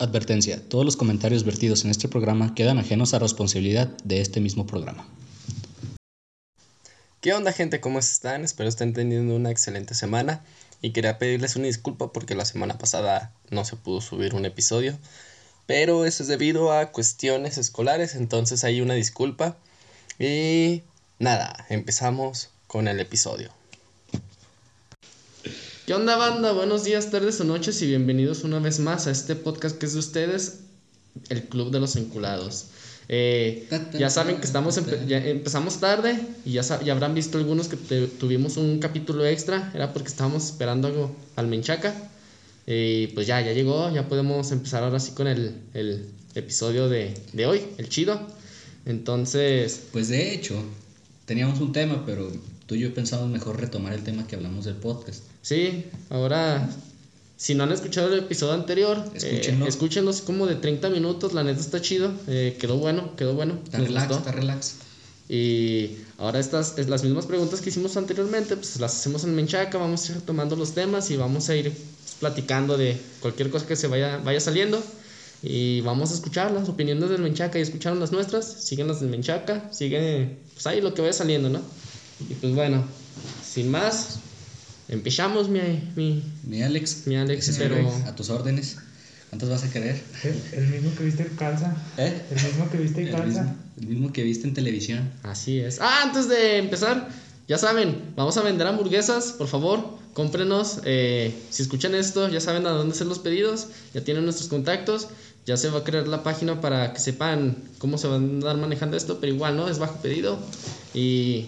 Advertencia, todos los comentarios vertidos en este programa quedan ajenos a responsabilidad de este mismo programa. ¿Qué onda gente? ¿Cómo están? Espero estén teniendo una excelente semana y quería pedirles una disculpa porque la semana pasada no se pudo subir un episodio, pero eso es debido a cuestiones escolares, entonces hay una disculpa y nada, empezamos con el episodio. ¿Qué onda banda? Buenos días, tardes o noches y bienvenidos una vez más a este podcast que es de ustedes, el Club de los Enculados. Eh, ya saben que estamos ya empezamos tarde y ya, ya habrán visto algunos que tuvimos un capítulo extra, era porque estábamos esperando algo al Menchaca. Y pues ya, ya llegó, ya podemos empezar ahora sí con el, el episodio de, de hoy, el chido. Entonces... Pues de hecho, teníamos un tema, pero tú y yo pensamos mejor retomar el tema que hablamos del podcast. Sí, ahora, si no han escuchado el episodio anterior, escúchenlo. Eh, escúchenlo, como de 30 minutos, la neta está chido, eh, quedó bueno, quedó bueno. Está relax, está relax. Y ahora estas, las mismas preguntas que hicimos anteriormente, pues las hacemos en Menchaca, vamos a ir tomando los temas y vamos a ir platicando de cualquier cosa que se vaya, vaya saliendo. Y vamos a escuchar las opiniones del Menchaca y escucharon las nuestras, siguen las del Menchaca, siguen pues ahí lo que vaya saliendo, ¿no? Y pues bueno, sin más, empezamos mi, mi, mi Alex. Mi Alex, pero... A tus órdenes. ¿Cuántos vas a querer? El, mismo que viste en calza. ¿Eh? El mismo que viste en calza. el mismo que viste en televisión. Así es. Ah, antes de empezar, ya saben, vamos a vender hamburguesas, por favor, cómprenos. Eh, si escuchan esto, ya saben a dónde hacer los pedidos, ya tienen nuestros contactos, ya se va a crear la página para que sepan cómo se van a andar manejando esto, pero igual, ¿no? Es bajo pedido. Y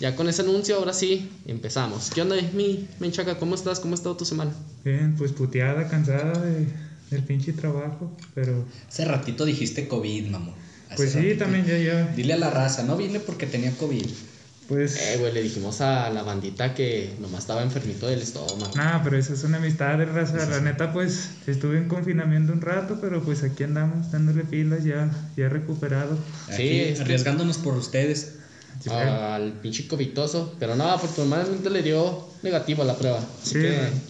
ya con ese anuncio, ahora sí, empezamos. ¿Qué onda, mi Menchaca? ¿Cómo estás? ¿Cómo ha estado tu semana? Bien, pues puteada, cansada de, del pinche trabajo, pero... Hace ratito dijiste COVID, mamón. pues sí, también ya, ya. Dile a la raza, no vine porque tenía COVID. Pues... Eh, güey, le dijimos a la bandita que nomás estaba enfermito del estómago. Nah, pero eso es una amistad de raza. La neta, pues, estuve en confinamiento un rato, pero pues aquí andamos dándole pilas, ya, ya recuperado. sí, arriesgándonos por ustedes al pinche covitoso. Pero no, afortunadamente le dio negativo a la prueba. sí,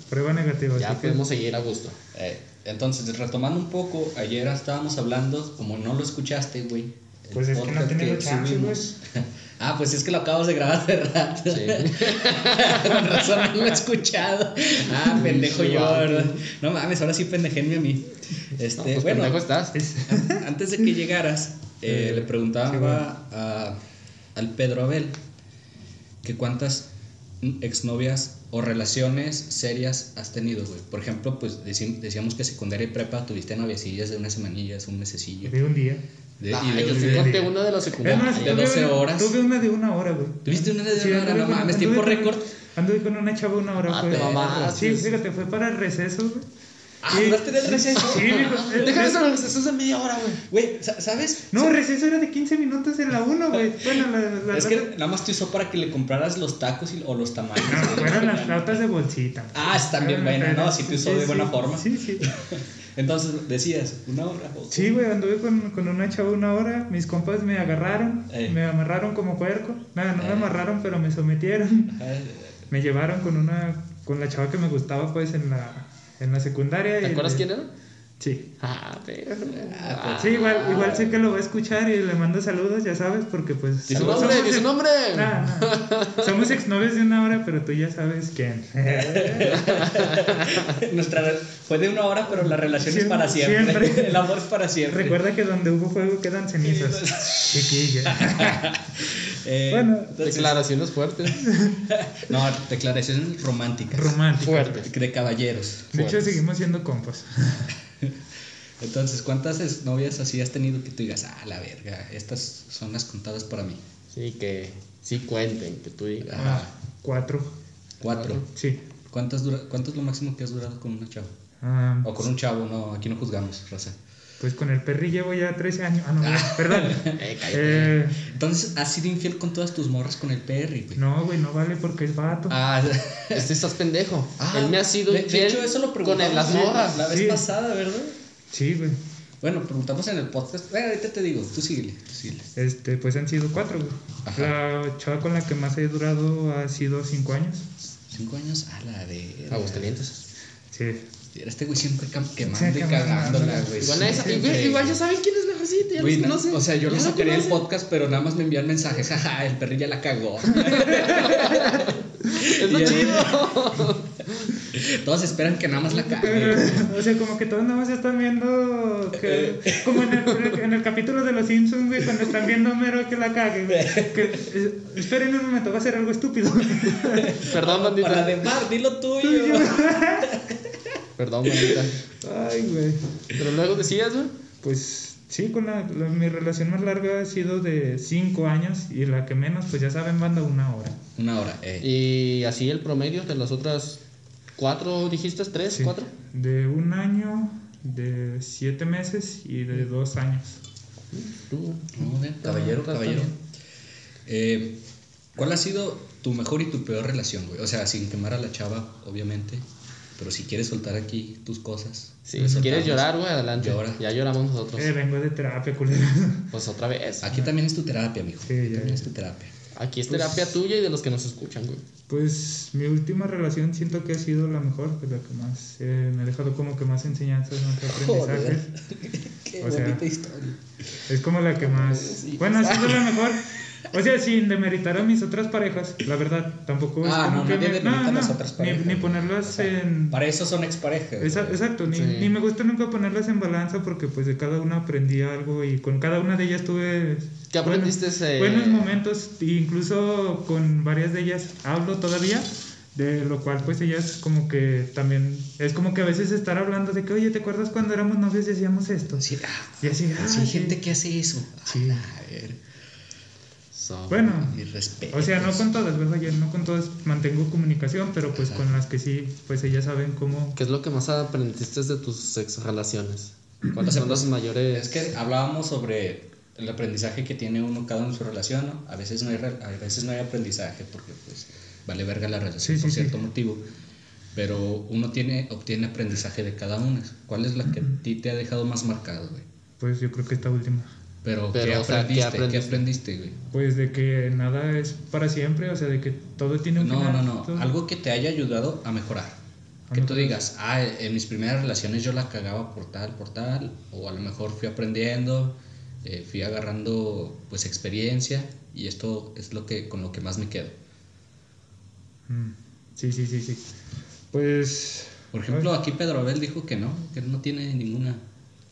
prueba negativa. Ya podemos seguir a gusto. Eh, entonces, retomando un poco, ayer estábamos hablando, como no lo escuchaste, güey. Pues es que no he tenido chance, güey. Ah, pues es que lo acabamos de grabar hace rato. Sí. Con razón no lo he escuchado. Ah, pendejo yo, ¿verdad? No mames, ahora sí pendejéme a mí. Este, pues bueno, pendejo estás. Antes de que llegaras, eh, le preguntaba a al Pedro Abel, que cuántas exnovias o relaciones serias has tenido, güey. Por ejemplo, pues decíamos que secundaria y prepa tuviste noviecillas de unas semanillas, un mesecillo. De un día. De, ah, y de, yo de, una de las secundarias. de 12 horas. Tuve una de una hora, güey. ¿Tuviste una de una hora? No mames, tiempo récord. Anduve con una chava una hora, ah, Mamá, sí, fíjate, fue para el receso, güey. Ah, duraste del receso. Sí, Déjame hacer los recesos de media hora, güey. Güey, ¿sabes? No, el receso era de 15 minutos en la 1, güey. Bueno, la, Es que nada más te usó para que le compraras los tacos o los tamales. No, fueron las flautas de bolsita. Ah, están bien buenas, ¿no? Sí te usó de buena forma. Sí, sí. Entonces, decías, una hora. Sí, güey, anduve con, con, una chava una hora. Mis compas me agarraron, eh. me amarraron como cuerco. Nada, no me eh. amarraron, pero me sometieron. Me llevaron con una, con la chava que me gustaba, pues, en la en la secundaria. ¿Te acuerdas quién era? Sí. Ah, pero. Ah, sí, igual, igual sé que lo va a escuchar y le mando saludos, ya sabes, porque pues. ¿Dice su nombre? ¿Dice su nombre? Somos exnovios de una hora, pero tú ya sabes quién. Nuestra fue de una hora, pero la relación es para siempre. siempre. El amor es para siempre. Recuerda que donde hubo fuego quedan cenizas. Chiquilla. Eh, bueno, declaraciones fuertes. no, declaraciones románticas. Románticas. Fuertes. De caballeros. De hecho, seguimos siendo compas. Entonces, ¿cuántas novias así has tenido que tú digas, ah, la verga, estas son las contadas para mí? Sí, que sí cuenten, que tú digas. Ah, cuatro. ¿Cuatro? Sí. ¿Cuántas dura, ¿Cuánto es lo máximo que has durado con una chava? Ah, o con un chavo, no, aquí no juzgamos, Rosa. Pues con el perri llevo ya 13 años. Ah, no, perdón. Eh, eh, Entonces, ¿has sido infiel con todas tus morras con el perri, güey? No, güey, no vale porque es vato. Ah, este estás pendejo. Ah, Él me ha sido infiel. De hecho, eso lo con las morras. La vez pasada, ¿verdad? Sí, güey. Bueno, preguntamos en el podcast. Bueno, ahorita te digo, tú síguele, tú síguele. Este, pues han sido cuatro, güey. La chava con la que más he durado ha sido cinco años. ¿Cinco años? A la de. Aguascalientes. Sí. Este güey siempre quemando y cagándola, güey. Igual, igual, ya saben quién es recita, ya güey, no, O sea, yo lo sacaría el podcast, pero nada más me envían mensajes. Jaja, el perrillo ya la cagó. es lo chido. Todos esperan que nada más la cague. O sea, como que todos nada más están viendo. Que, como en el, en el, capítulo de los Simpsons, güey, cuando están viendo a Mero que la cague, Que, esperen un momento, va a ser algo estúpido. Perdón, bandita. Para de mar, dilo tuyo. Perdón, bandita. Ay, güey. Pero luego decías, güey. Pues Sí, con la, mi relación más larga ha sido de 5 años y la que menos, pues ya saben, banda una hora. Una hora, eh. ¿Y así el promedio de las otras cuatro, dijiste? ¿Tres, cuatro? De un año, de siete meses y de dos años. Tú, caballero, caballero. Eh, ¿Cuál ha sido tu mejor y tu peor relación, güey? O sea, sin quemar a la chava, obviamente. Pero si quieres soltar aquí tus cosas. Sí, si quieres llorar, güey, adelante. Llora. Ya lloramos nosotros. Eh, vengo de terapia, culero. Pues otra vez. Aquí también es tu terapia, mijo. Sí, ya. También es tu terapia. Aquí es pues terapia tuya y de los que nos escuchan, güey. Pues mi última relación siento que ha sido la mejor, pues la que más eh, me ha dejado como que más enseñanzas, más aprendizajes. Qué bonita historia. Es como la que más. Bueno, ha sido la mejor. O sea, sin demeritar a mis otras parejas, la verdad, tampoco es ah, como no, que me, no, las otras parejas, ni, ponerlas en para eso son exparejas. exacto, ni, ni, me gusta nunca ponerlas en balanza porque pues de cada una aprendí algo y con cada una de ellas tuve ¿Qué aprendiste buenos, ese... buenos momentos, incluso con varias de ellas hablo todavía de lo cual pues ellas como que también es como que a veces estar hablando de que oye te acuerdas cuando éramos novios y hacíamos esto sí, ah, y así ah, sí, hay gente que hace eso sí. a ver bueno, o sea, no con todas, ¿verdad? Yo no con todas mantengo comunicación, pero pues con las que sí, pues ellas saben cómo. ¿Qué es lo que más aprendiste de tus ex relaciones? ¿Cuáles son las mayores? Es que hablábamos sobre el aprendizaje que tiene uno cada uno en su relación, ¿no? A veces no hay, a veces no hay aprendizaje porque pues vale verga la relación por cierto motivo, pero uno tiene, obtiene aprendizaje de cada una. ¿Cuál es la que a ti te ha dejado más marcado, güey? Pues yo creo que esta última. Pero, ¿qué, aprendiste? ¿qué, aprendiste? güey? Pues de que nada es para siempre, o sea, de que todo tiene un no, final. No, no, no, algo que te haya ayudado a mejorar. que tú digas, ah, en mis primeras relaciones yo la cagaba por tal, por tal, o a lo mejor fui aprendiendo, eh, fui agarrando pues experiencia y esto es lo que con lo que más me quedo. Mm, sí, sí, sí, sí. Pues... Por ejemplo, aquí Pedro Abel dijo que no, que no tiene ninguna...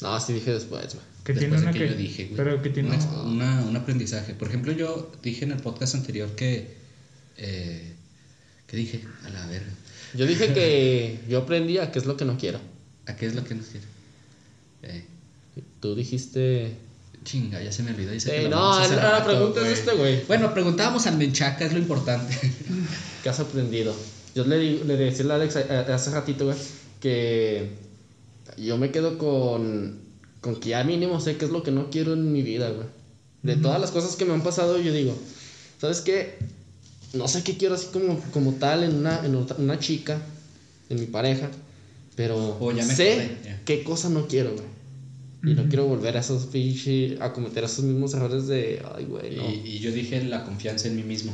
No, sí dije después, güey. Que tiene una que, yo dije, Pero que tiene una, un aprendizaje. Por ejemplo, yo dije en el podcast anterior que. Eh, ¿Qué dije? A la verga. Yo dije que yo aprendí a qué es lo que no quiero. ¿A qué es lo que no quiero? Eh. Tú dijiste. Chinga, ya se me olvidó. Dice no, la, pregunta es este, güey. Bueno, preguntábamos al Menchaca, es lo importante. ¿Qué has aprendido? Yo le, le decía a Alex hace ratito, güey, que yo me quedo con con que ya mínimo sé qué es lo que no quiero en mi vida, güey. De todas las cosas que me han pasado, yo digo, ¿sabes qué? No sé qué quiero así como, como tal en una, en una chica, en mi pareja, pero sé qué cosa no quiero, güey. Y no quiero volver a esos pinches, a cometer esos mismos errores de, ay, güey, no. Y, y, yo dije la confianza en mí mismo.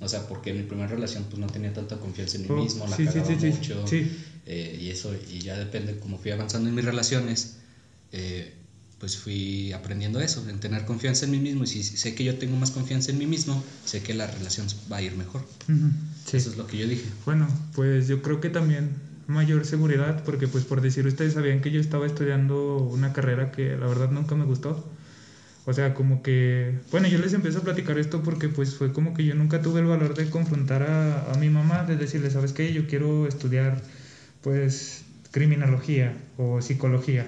O sea, porque en mi primera relación pues no tenía tanta confianza en mí oh, mismo, la sí, cagaba sí, mucho. Eh, y eso, y ya depende, como fui avanzando en mis relaciones, eh, pues fui aprendiendo eso, en tener confianza en mí mismo. Y si sé que yo tengo más confianza en mí mismo, sé que la relación va a ir mejor. Eso es lo que yo dije. Bueno, pues yo creo que también mayor seguridad, porque pues por decir ustedes sabían que yo estaba estudiando una carrera que la verdad nunca me gustó. O sea, como que, bueno, yo les empiezo a platicar esto porque pues fue como que yo nunca tuve el valor de confrontar a, a mi mamá, de decirle, ¿sabes qué? Yo quiero estudiar pues criminología o psicología.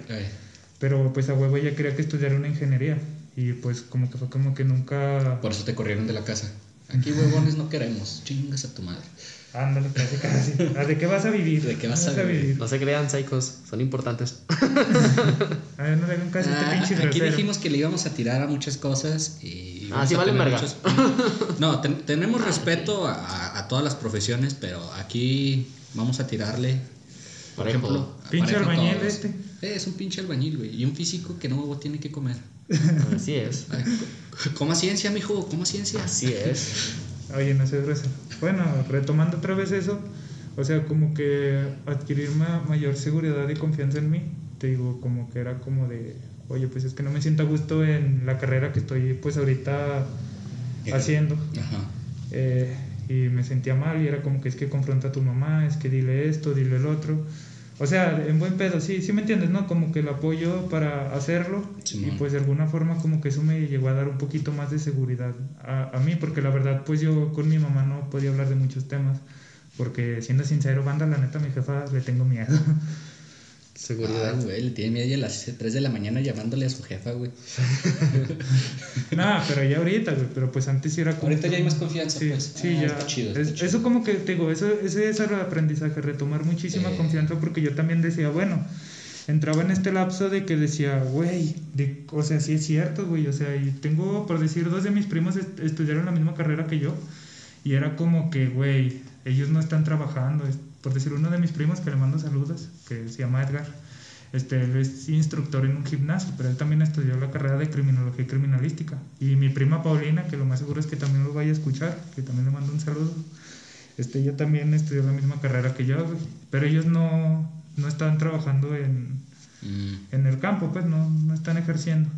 Pero pues a huevo ella quería que estudiara una ingeniería. Y pues como que fue como que nunca... Por eso te corrieron de la casa. Aquí huevones no queremos. Chingas a tu madre. Ándale, casi casi. ¿De qué vas a vivir? ¿De qué vas, a, vivir? No se crean, psychos. Son importantes. a ver, no le hagan caso este pinche Aquí dijimos que le íbamos a tirar a muchas cosas y... Ah, sí vale verga. No, tenemos respeto a, a todas las profesiones, pero aquí vamos a tirarle por ejemplo, pinche albañil este. Es un pinche albañil, güey. Y un físico que no tiene que comer. Así es. Coma ciencia, mijo, coma ciencia. Así es. Oye, no sé grueso. Bueno, retomando otra vez eso, O sea, como que adquirir mayor seguridad y confianza en mí. Te digo, como que era como de, oye, pues es que no me siento a gusto en la carrera que estoy pues ahorita haciendo. Ajá. Eh, y me sentía mal y era como que es que confronta a tu mamá, es que dile esto, dile el otro. O sea, en buen pedo, sí, sí me entiendes, ¿no? Como que el apoyo para hacerlo y pues de alguna forma como que eso me llegó a dar un poquito más de seguridad a, a, mí, porque la verdad pues yo con mi mamá no podía hablar de muchos temas, porque siendo sincero, banda, la neta a mi jefa le tengo miedo. Seguridad. Ah, güey, le tiene miedo a las 3 de la mañana llamándole a su jefa, güey. no, pero ya ahorita, güey, pero pues antes sí era como... Ahorita ya hay más confianza, sí, pues. Sí, ah, ya. Está chido, Eso como que, te digo, eso, ese es el aprendizaje, retomar muchísima confianza, porque yo también decía, bueno, entraba en este lapso de que decía, güey, de, o sea, sí es cierto, güey, o sea, y tengo, por decir, dos de mis primos estudiaron la misma carrera que yo, y era como que, güey, ellos no están trabajando, por decir, uno de mis primos que le mando saludos, que se llama Edgar, este, él es instructor en un gimnasio, pero él también estudió la carrera de criminología y criminalística. Y mi prima Paulina, que lo más seguro es que también lo vaya a escuchar, que también le mando un saludo, este, ella también estudió la misma carrera que yo, pero ellos no, no están trabajando en, mm. en el campo, pues no, no están ejerciendo.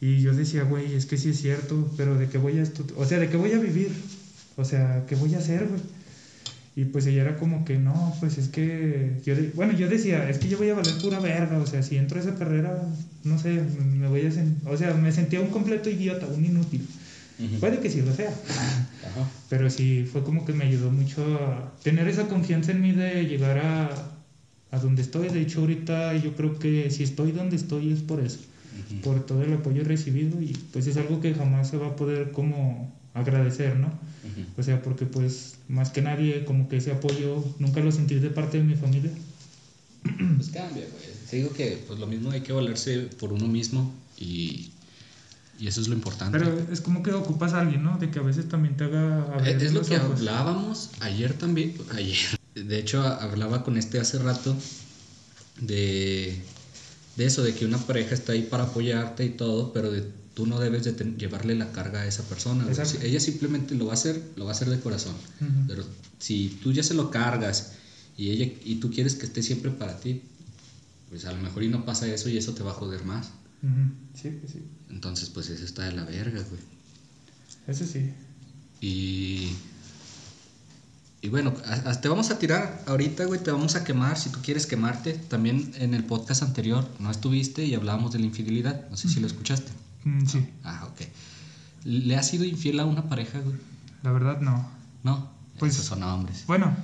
Y yo decía, güey, es que sí es cierto, pero ¿de qué voy a O sea, ¿de qué voy a vivir? O sea, ¿qué voy a hacer, güey? Y pues ella era como que, no, pues es que, yo bueno, yo decía, es que yo voy a valer pura verga, o sea, si entro a esa carrera, no sé, me voy a, o sea, me sentía un completo idiota, un inútil. Puede que sí lo sea, pero sí fue como que me ayudó mucho a tener esa confianza en mí de llegar a, a donde estoy. De hecho, ahorita yo creo que si estoy donde estoy es por eso, por todo el apoyo recibido y pues es algo que jamás se va a poder como agradecer, ¿no? O sea, porque pues más que nadie como que ese apoyo nunca lo sentí de parte de mi familia. Pues cambia, güey. Te digo que pues lo mismo hay que valerse por uno mismo y, y eso es lo importante. Pero es como que ocupas a alguien, ¿no? De que a veces también te haga... Es, es lo que hablábamos ayer también, ayer. De hecho, hablaba con este hace rato de, de eso, de que una pareja está ahí para apoyarte y todo, pero de tú no debes de llevarle la carga a esa persona. ella simplemente lo va a hacer, lo va a hacer de corazón. Pero si tú ya se lo cargas y ella y tú quieres que esté siempre para ti, pues a lo mejor y no pasa eso y eso te va a joder más. Sí, pues sí. Entonces, pues eso está de la verga, güey. Eso sí. Y y bueno, te vamos a tirar ahorita, güey, te vamos a quemar si tú quieres quemarte. También en el podcast anterior no estuviste y hablábamos de la infidelidad. No sé si lo escuchaste. Mm, sí. Ah, ok. ¿Le has sido infiel a una pareja, güey? La verdad, no. ¿No? Pues. Esos son hombres. Bueno,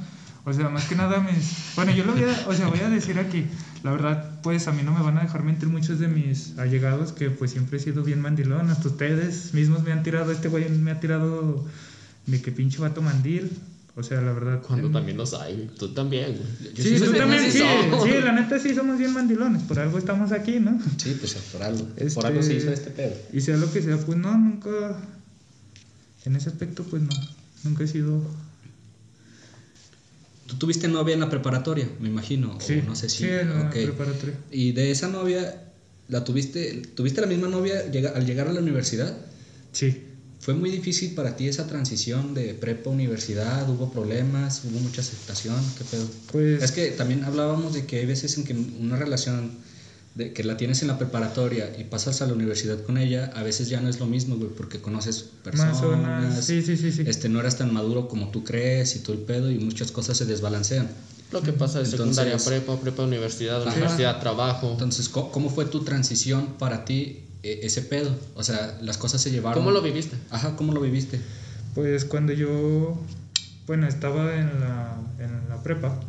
o sea, más que nada mis... Bueno, yo lo voy a, o sea, voy a decir aquí, la verdad, pues a mí no me van a dejar mentir muchos de mis allegados, que pues siempre he sido bien mandilón, hasta ustedes mismos me han tirado, este güey me ha tirado de que pinche vato mandil, o sea, la verdad. Cuando también los hay, tú también, güey. Sí, tú también, sí, sí, la neta sí somos bien mandilones, por algo estamos aquí, ¿no? Sí, pues por algo. por algo se hizo este pedo. Y sea lo que sea, pues no, nunca. En ese aspecto, pues no. Nunca he sido. Tú tuviste novia en la preparatoria, me imagino. Sí, no sé si. Sí, en la preparatoria. ¿Y de esa novia, la tuviste, tuviste la misma novia al llegar a la universidad? Sí. ¿Fue muy difícil para ti esa transición de prepa a universidad? ¿Hubo problemas? ¿Hubo mucha aceptación? ¿Qué pedo? Pues... Es que también hablábamos de que hay veces en que una relación de que la tienes en la preparatoria y pasas a la universidad con ella, a veces ya no es lo mismo, güey, porque conoces personas. Sí, sí, sí, sí. Este, no eras tan maduro como tú crees y todo el pedo y muchas cosas se desbalancean. Lo que pasa es secundaria, prepa, prepa, universidad, universidad, trabajo. Entonces, ¿cómo fue tu transición para ti ese pedo. O sea, las cosas se llevaron. ¿Cómo lo viviste? Ajá, ¿cómo lo viviste? Pues cuando yo, bueno, estaba en la, en la prepa,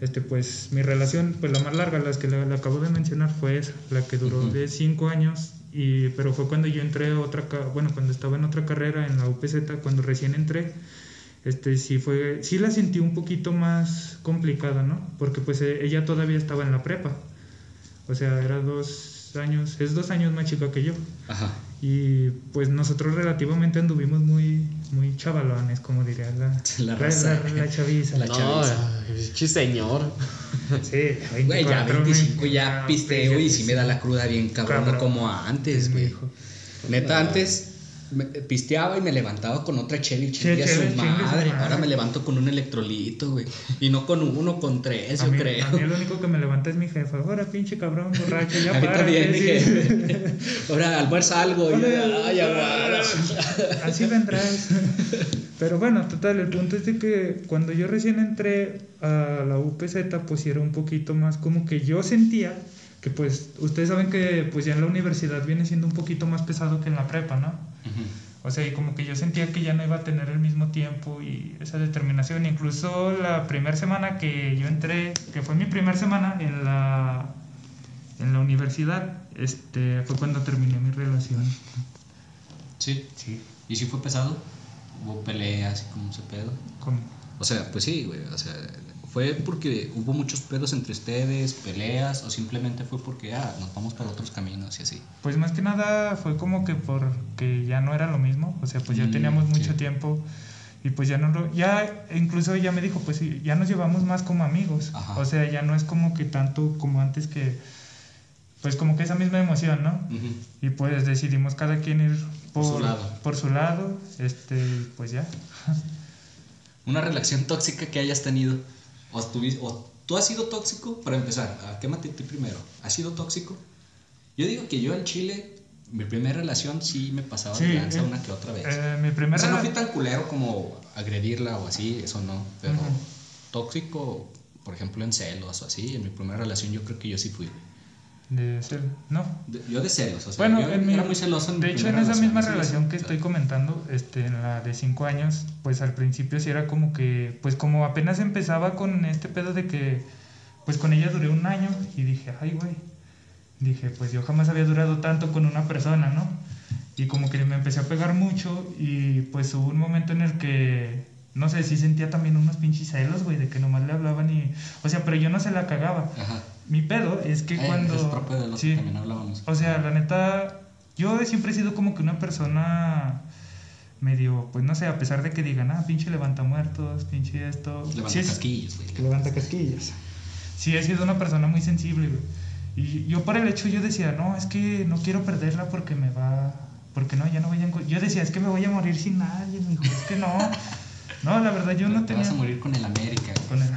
este, pues mi relación, pues la más larga, las que le, acabo de mencionar, fue esa, la que duró de cinco años, y, pero fue cuando yo entré a otra, bueno, cuando estaba en otra carrera, en la UPZ, cuando recién entré, este, sí fue, sí la sentí un poquito más complicada, ¿no? Porque pues e, ella todavía estaba en la prepa, o sea, era dos años, es dos años más chica que yo. Ajá. Y pues nosotros relativamente anduvimos muy, muy chavalones, como diría la, la, la, chaviza. La no, señor. Sí, 24, ya 25 ya pisteo y si me da la cruda bien cabrón, como antes, güey. Neta, antes pisteaba y me levantaba con otra Chevy, Chevy a su madre. Ahora me levanto con un electrolito, güey. Y no con uno, con tres, yo creo. A mí lo único que me levanta es mi jefa. Ahora, pinche cabrón, borracho, ya para. también, Ahora almuerza algo. ay, Así vendrás. Pero bueno, total, el punto es de que cuando yo recién entré a la UPZ, pues era un poquito más como que yo sentía que pues ustedes saben que pues ya en la universidad viene siendo un poquito más pesado que en la prepa, ¿no? O sea, y como que yo sentía que ya no iba a tener el mismo tiempo y esa determinación. Incluso la primera semana que yo entré, que fue mi primera semana en la, en la universidad, este, fue cuando terminé mi relación. Sí. Sí. ¿Y si fue pesado? ¿Hubo peleas y cómo se pedo? ¿Cómo? O sea, pues sí, güey. O sea, ¿Fue porque hubo muchos pedos entre ustedes, peleas, o simplemente fue porque ah, nos vamos para otros caminos y así? Pues más que nada fue como que porque ya no era lo mismo, o sea, pues ya mm, teníamos mucho tiempo y pues ya no lo, ya incluso ella me dijo, pues ya nos llevamos más como amigos, o sea, ya no es como que tanto como antes que, pues como que esa misma emoción, ¿no? Y pues decidimos cada quien ir por, por, su lado, por su lado, este, pues ya. Una relación tóxica que hayas tenido. O, tú has sido tóxico, para empezar, ¿a qué ti primero? ¿Has sido tóxico? Yo digo que yo en Chile, mi primera relación sí me pasaba de lanza eh, una que otra vez. Eh, mi primera... O sea, no fui tan culero como agredirla o así, eso no, pero tóxico, por ejemplo, en celos o así, en mi primera relación yo creo que yo sí fui. De celos, no. yo de celos, o sea, bueno, yo era muy celoso en De hecho, en esa misma relación que estoy comentando, este, en la de cinco años, pues al principio sí era como que, pues como apenas empezaba con este pedo de que, pues con ella duré un año y dije, ay, güey. Dije, pues yo jamás había durado tanto con una persona, ¿no? Y como que me empecé a pegar mucho y pues hubo un momento en el que no sé, sí sentía también unos pinches celos, güey, de que nomás le hablaban y... O sea, pero yo no se la cagaba. Ajá. Mi pedo es que eh, cuando... Es propio de sí, que también hablábamos. O sea, la neta, yo siempre he sido como que una persona medio, pues no sé, a pesar de que digan, ah, pinche levanta muertos, pinche esto... Levanta casquillos, güey. Levanta casquillos. Sí, he sido una persona muy sensible, güey. Y yo por el hecho yo decía, no, es que no quiero perderla porque me va... Porque no, ya no voy a... Yo decía, es que me voy a morir sin nadie. Me dijo, es que no... No, la verdad yo no tenía... Te vas a morir con el América. Con el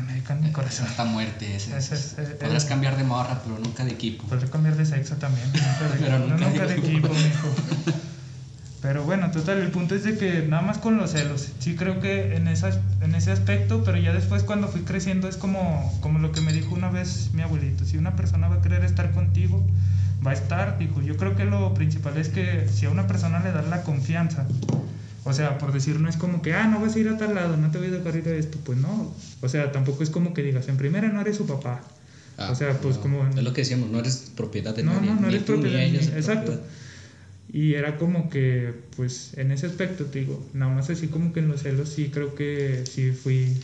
Corazón. Santa muerte ese. Eh, Podrás cambiar de morra, pero nunca de equipo. Podrás cambiar de sexo también. pero nunca, nunca de equipo, mijo. Pero bueno, total, el punto es de que nada más con los celos. Sí creo que en, esas, en ese aspecto, pero ya después cuando fui creciendo es como, como lo que me dijo una vez mi abuelito. Si una persona va a querer estar contigo, va a estar, dijo. Yo creo que lo principal es que si a una persona le das la confianza o sea, por decir, no es como que, ah, no vas a ir a tal lado, no te voy a ir a esto. Pues no. O sea, tampoco es como que digas, en primera no eres su papá. o sea, pues como... Es lo que decíamos, no eres propiedad de no, nadie. No, no eres propiedad. de. Exacto. Y era como que, pues, en ese aspecto, te digo, nada más así como que en los celos sí creo que sí fui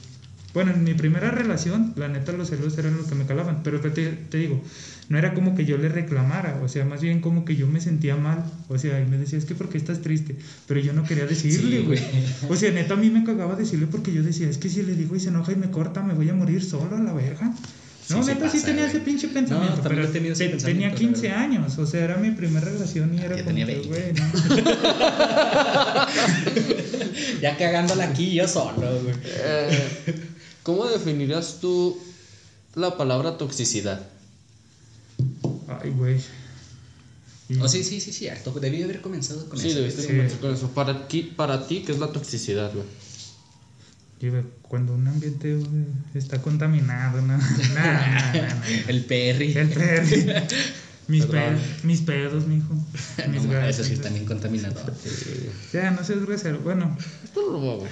bueno, en mi primera relación, la neta, los celos eran los que me calaban. Pero te, te, digo, no era como que yo le reclamara, o sea, más bien como que yo me sentía mal. O sea, y me decía, es que porque estás triste. Pero yo no quería decirle, güey. o sea, neta, a mí me cagaba decirle porque yo decía, es que si le digo y se enoja y me corta, me voy a morir solo a la verga. No, neta, sí tenía ese pinche pensamiento. No, pero tenía, ese tenía 15 años, o sea, era mi primera relación y era como que, güey, ya cagándola aquí yo solo, güey. Eh, ¿Cómo definirías tú la palabra toxicidad? Ay, güey. Oh, sí, sí, sí, cierto. Debí haber comenzado con eso. Sí, debiste comenzar con eso. Para ti, para ti, ¿qué es la toxicidad, güey? cuando un ambiente está contaminado, no, El perry. El perry. Mis, pedos, mis pedos, mijo. Mis no, eso sí está bien contaminado. Ya, no seas grosero. Bueno,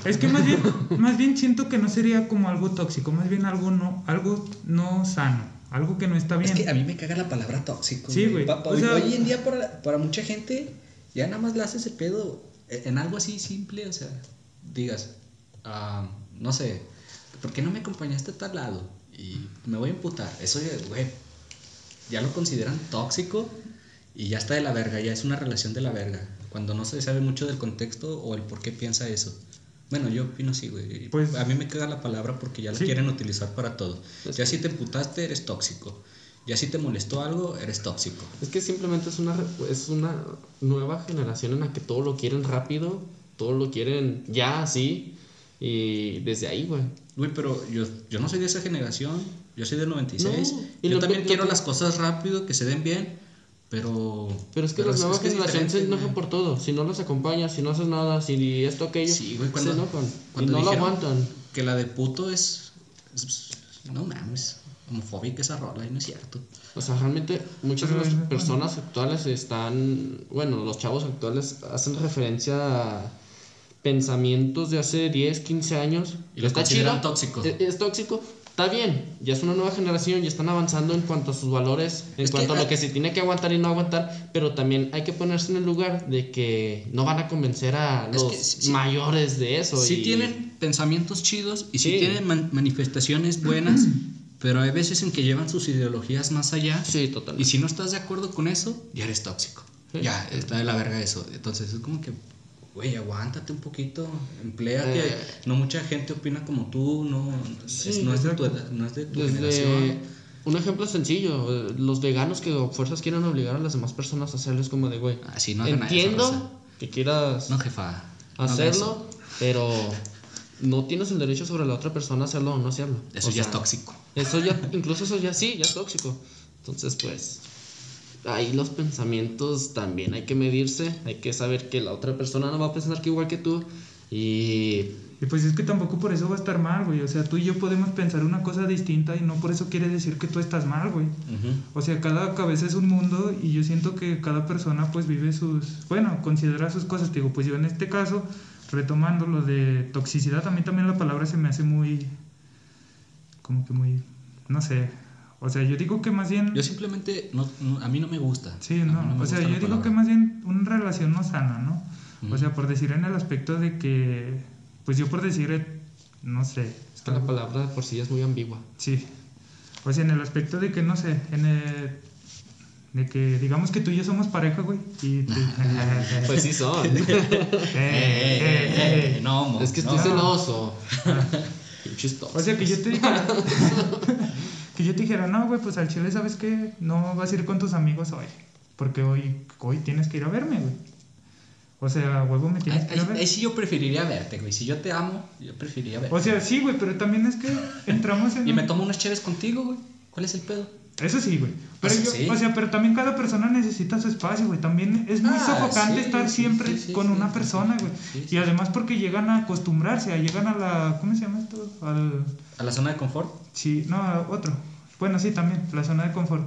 es que más bien, más bien siento que no sería como algo tóxico, más bien algo no, algo no sano, algo que no está bien. Es que a mí me caga la palabra tóxico. Sí, güey. hoy en día para, para mucha gente ya nada más le haces el pedo en algo así simple, o sea, digas, ah, no sé, ¿por qué no me acompañaste a tal lado? Y me voy a imputar. Eso, güey, ya lo consideran tóxico y ya está de la verga, ya es una relación de la verga. Cuando no se sabe mucho del contexto o el por qué piensa eso. Bueno, yo opino así, güey. Pues, a mí me queda la palabra porque ya la quieren utilizar para todo. Pues ya si te putaste, eres tóxico. Ya si te molestó algo, eres tóxico. Es que simplemente es una, es una nueva generación en la que todo lo quieren rápido, todo lo quieren ya, así. Y desde ahí, güey. Güey, pero yo, yo no soy de esa generación. Yo soy del 96. y yo también quiero las cosas rápido, que se den bien. Pero. Pero es que las nuevas generaciones se enojan por todo. Si no los acompañas, si no haces nada, si esto, aquello. Sí, güey, cuando, se enojan. Cuando y no lo aguantan. Que la de puto es. no mames homofóbica esa rola y no es cierto. O sea, realmente muchas de las personas actuales están, bueno, los chavos actuales hacen referencia a pensamientos de hace 10, 15 años. Y lo está chido. tóxico. Es, es, tóxico. Está bien, ya es una nueva generación, ya están avanzando en cuanto a sus valores, en cuanto a lo que se tiene que aguantar y no aguantar, pero también hay que ponerse en el lugar de que no van a convencer a los mayores de eso. Sí tienen pensamientos chidos y sí, tienen manifestaciones buenas, pero hay veces en que llevan sus ideologías más allá. Sí, total. Y si no estás de acuerdo con eso, ya eres tóxico. Ya, está de la verga eso. Entonces es como que, güey, aguántate un poquito, empleate. Eh. no mucha gente opina como tú, no, es, no, es, de tu, no es de tu generación. Un ejemplo sencillo, los veganos que a fuerzas quieren obligar a las demás personas a hacerles como de, güey, ah, no entiendo que quieras no, jefa, hacerlo, pero no tienes el derecho sobre la otra persona a hacerlo o no hacerlo. Eso ya es tóxico. Eso ya, incluso eso ya sí, ya es tóxico. Entonces, pues, ahí los pensamientos también hay que medirse, hay que saber que la otra persona no va a pensar que igual que tú y... Y pues es que tampoco por eso va a estar mal, güey. O sea, tú y yo podemos pensar una cosa distinta y no por eso quiere decir que tú estás mal, güey. O sea, cada cabeza es un mundo y yo siento que cada persona pues vive sus... Bueno, considera sus cosas. Te digo, pues yo en este caso retomando lo de toxicidad, a mí también la palabra se me hace muy, como que muy, no sé, o sea, yo digo que más bien... Yo simplemente, no, a mí no me gusta. Sí, no, o sea, yo digo que más bien una relación no sana, ¿no? O sea, por decir en el aspecto de que, pues yo por decir, no sé. Es que la palabra por sí es muy ambigua. Sí. O sea, en el aspecto de que, no sé, en el de que digamos que tú y yo somos pareja, güey. Y pues sí son. eh, eh, eh, no, Es que estoy celoso. O sea, que yo te dijera. Que yo te dijera, no, güey, pues al chile, ¿sabes qué? No vas a ir con tus amigos hoy. Porque hoy, hoy tienes que ir a verme, güey. O sea, huevo me tienes que ir a ver. Ahí sí yo preferiría verte, güey. Si yo te amo, yo preferiría verte. O sea, sí, güey, pero también es que entramos en. y me tomo unas chéves contigo, güey. ¿Cuál es el pedo? Eso sí, güey. Pero, o sea, pero también cada persona necesita su espacio, güey. También es muy ah, sofocante estar siempre con una persona, güey. Y además porque llegan a acostumbrarse, llegan a la... ¿Cómo se llama esto? Al... ¿A la zona de confort? Sí, no, a otro. Bueno, sí, también, la zona de confort.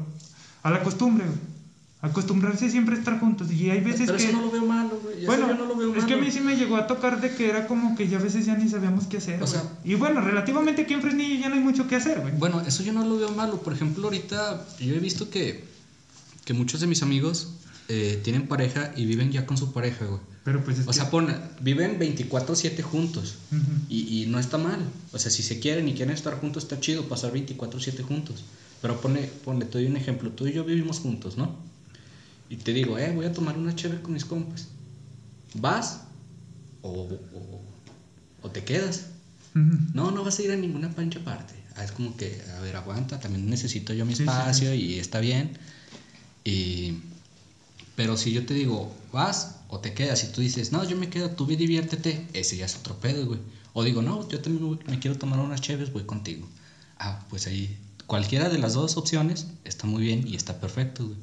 A la costumbre, güey. Acostumbrarse siempre a estar juntos. Y hay veces Pero que. Eso no lo veo malo, güey. Bueno, no lo veo es que a mí sí me llegó a tocar de que era como que ya a veces ya ni sabíamos qué hacer. O sea, y bueno, relativamente aquí en Fresnillo ya no hay mucho que hacer, güey. Bueno, eso yo no lo veo malo. Por ejemplo, ahorita yo he visto que, que muchos de mis amigos eh, tienen pareja y viven ya con su pareja, güey. Pero pues es O sea, pon, viven 24-7 juntos. y, y no está mal. O sea, si se quieren y quieren estar juntos, está chido pasar 24-7 juntos. Pero pone, pone, te doy un ejemplo. Tú y yo vivimos juntos, ¿no? Y te digo, eh, voy a tomar una chévere con mis compas. ¿Vas? ¿O, o, te quedas? No, no vas a ir a ninguna pancha aparte. Ah, es como que, a ver, aguanta, también necesito yo mi espacio y está bien. Y, pero si yo te digo, vas o te quedas y tú dices, no, yo me quedo, tú ve, diviértete, ese ya es otro pedo, güey. O digo, no, yo también me quiero tomar unas chéves, voy contigo. Ah, pues ahí, cualquiera de las dos opciones está muy bien y está perfecto, güey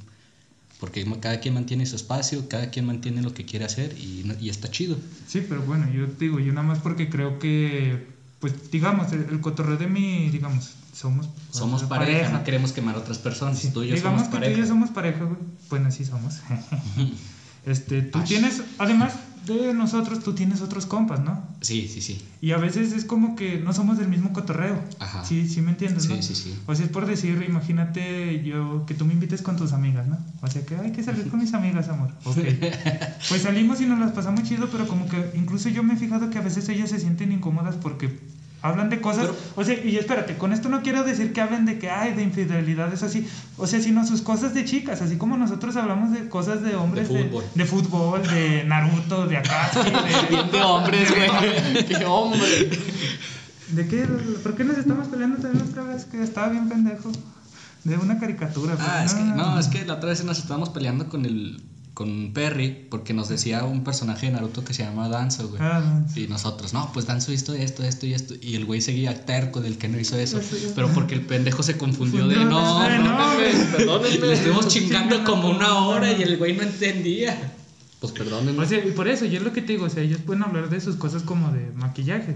porque cada quien mantiene su espacio, cada quien mantiene lo que quiere hacer y, y está chido. Sí, pero bueno, yo digo, yo nada más porque creo que, pues digamos, el, cotorreo de mi, digamos, somos... Somos pareja, no queremos quemar a otras personas, tú y yo digamos somos que pareja. tú y yo somos pareja, güey. Bueno, sí somos. este, tú tienes, además, de nosotros tú tienes otros compas, ¿no? Sí, sí, sí. Y a veces es como que no somos del mismo cotorreo. Ajá. Sí, sí me entiendes, ¿no? Sí, sí, sí. O sea, es por decir, imagínate yo que tú me invites con tus amigas, ¿no? O sea, que hay que salir con mis amigas, amor. Ok. pues salimos y nos las pasamos chido, pero como que incluso yo me he fijado que a veces ellas se sienten incómodas porque Hablan de cosas, o sea, y espérate, con esto no quiero decir que hablen de que hay de infidelidades así, o sea, sino sus cosas de chicas, así como nosotros hablamos de cosas de hombres, de fútbol, de, fútbol, de Naruto, de Akashi, de, de hombres, güey, qué hombre. ¿De qué? ¿Por qué nos estamos peleando también otra vez? Que estaba bien pendejo. de una caricatura. Ah, es que, no, es que la otra vez nos estábamos peleando con el con Perry porque nos decía un personaje de Naruto que se llama Danzo, güey. Ah, y nosotros, no, pues Danzo hizo esto, esto y esto. Y el güey seguía terco del que no hizo eso. Pero porque el pendejo se confundió de no, no, perdónenme. Le estuvimos chingando como una hora y el güey no entendía. Pues perdónenme. O sea, y por eso, yo es lo que te digo, o sea, ellos pueden hablar de sus cosas como de maquillaje.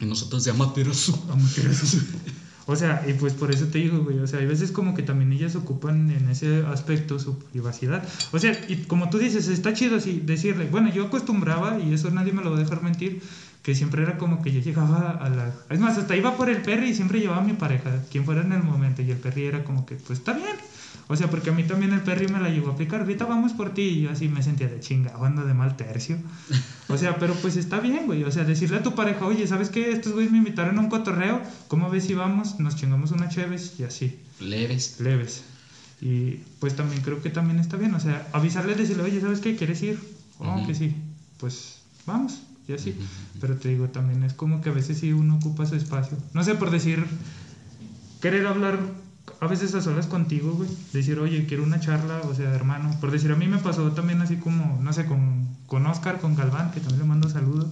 Y nosotros de amaterasu. Amaterasu. O sea, y pues por eso te digo, güey, o sea, hay veces como que también ellas ocupan en ese aspecto su privacidad. O sea, y como tú dices, está chido así decirle, bueno, yo acostumbraba, y eso nadie me lo va a dejar mentir, que siempre era como que yo llegaba a la... Es más, hasta iba por el perry y siempre llevaba a mi pareja, quien fuera en el momento, y el perry era como que, pues está bien, o sea, porque a mí también el perry me la llegó a aplicar. Ahorita vamos por ti. Y yo así me sentía de chinga, ando de mal tercio. O sea, pero pues está bien, güey. O sea, decirle a tu pareja, oye, ¿sabes qué? Estos güeyes me invitaron a un cotorreo. ¿Cómo ves si vamos? Nos chingamos una cheves y así. Leves. Leves. Y pues también creo que también está bien. O sea, avisarle, decirle, oye, ¿sabes qué? ¿Quieres ir? Oh, que sí. Pues vamos. Y así. Pero te digo, también es como que a veces sí uno ocupa su espacio. No sé, por decir, querer hablar a veces a solas contigo, güey, decir, oye, quiero una charla, o sea, hermano, por decir, a mí me pasó también así como, no sé, con, con Oscar, con Galván, que también le mando saludos,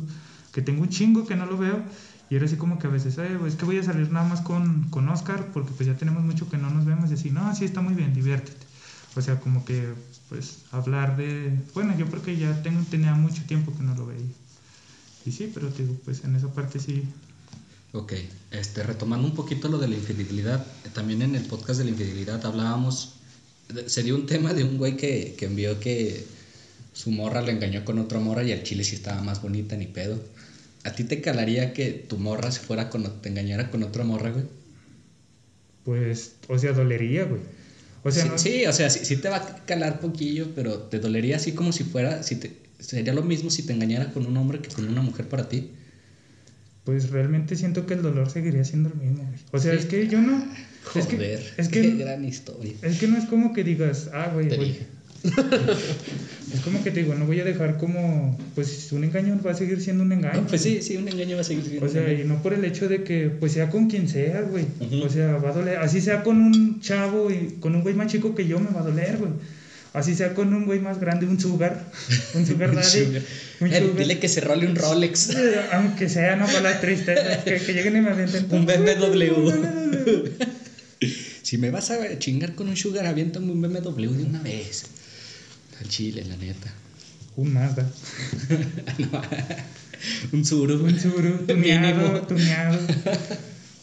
que tengo un chingo que no lo veo, y era así como que a veces, eh, es que voy a salir nada más con, con Oscar, porque pues ya tenemos mucho que no nos vemos, y así, no, sí, está muy bien, diviértete. O sea, como que, pues, hablar de, bueno, yo porque ya tengo, tenía mucho tiempo que no lo veía. Y sí, pero digo, pues en esa parte sí, Ok, este, retomando un poquito lo de la infidelidad, también en el podcast de la infidelidad hablábamos, se dio un tema de un güey que, que envió que su morra le engañó con otra morra y el chile sí estaba más bonita, ni pedo. ¿A ti te calaría que tu morra se fuera con, te engañara con otra morra, güey? Pues, o sea, dolería, güey. O sea, sí, o sea, sí, sí, te va a calar poquillo, pero te dolería así como si fuera, si te, sería lo mismo si te engañara con un hombre que con una mujer para ti pues realmente siento que el dolor seguiría siendo el mismo. O sea, es que yo no... es que, es que, qué gran historia. Es que no es como que digas, ah, güey, güey. es como que te digo, no voy a dejar como, pues un engaño va a seguir siendo un engaño. pues sí, sí, un engaño va a seguir siendo O sea, y no por el hecho de que, pues sea con quien sea, güey. O sea, va a doler. Así sea con un chavo y con un güey más chico que yo, me va a doler, güey. Así sea con un güey más grande, un sugar, un sugar daddy. un eh, dile que se role un Rolex. Aunque sea, no para las tristezas, que, que, lleguen y me avienten. Un BMW. si me vas a chingar con un sugar, aviéntame un BMW de una vez. Al chile, la neta. Un Mazda. un Suru. Un Suru, tuneado, tuneado.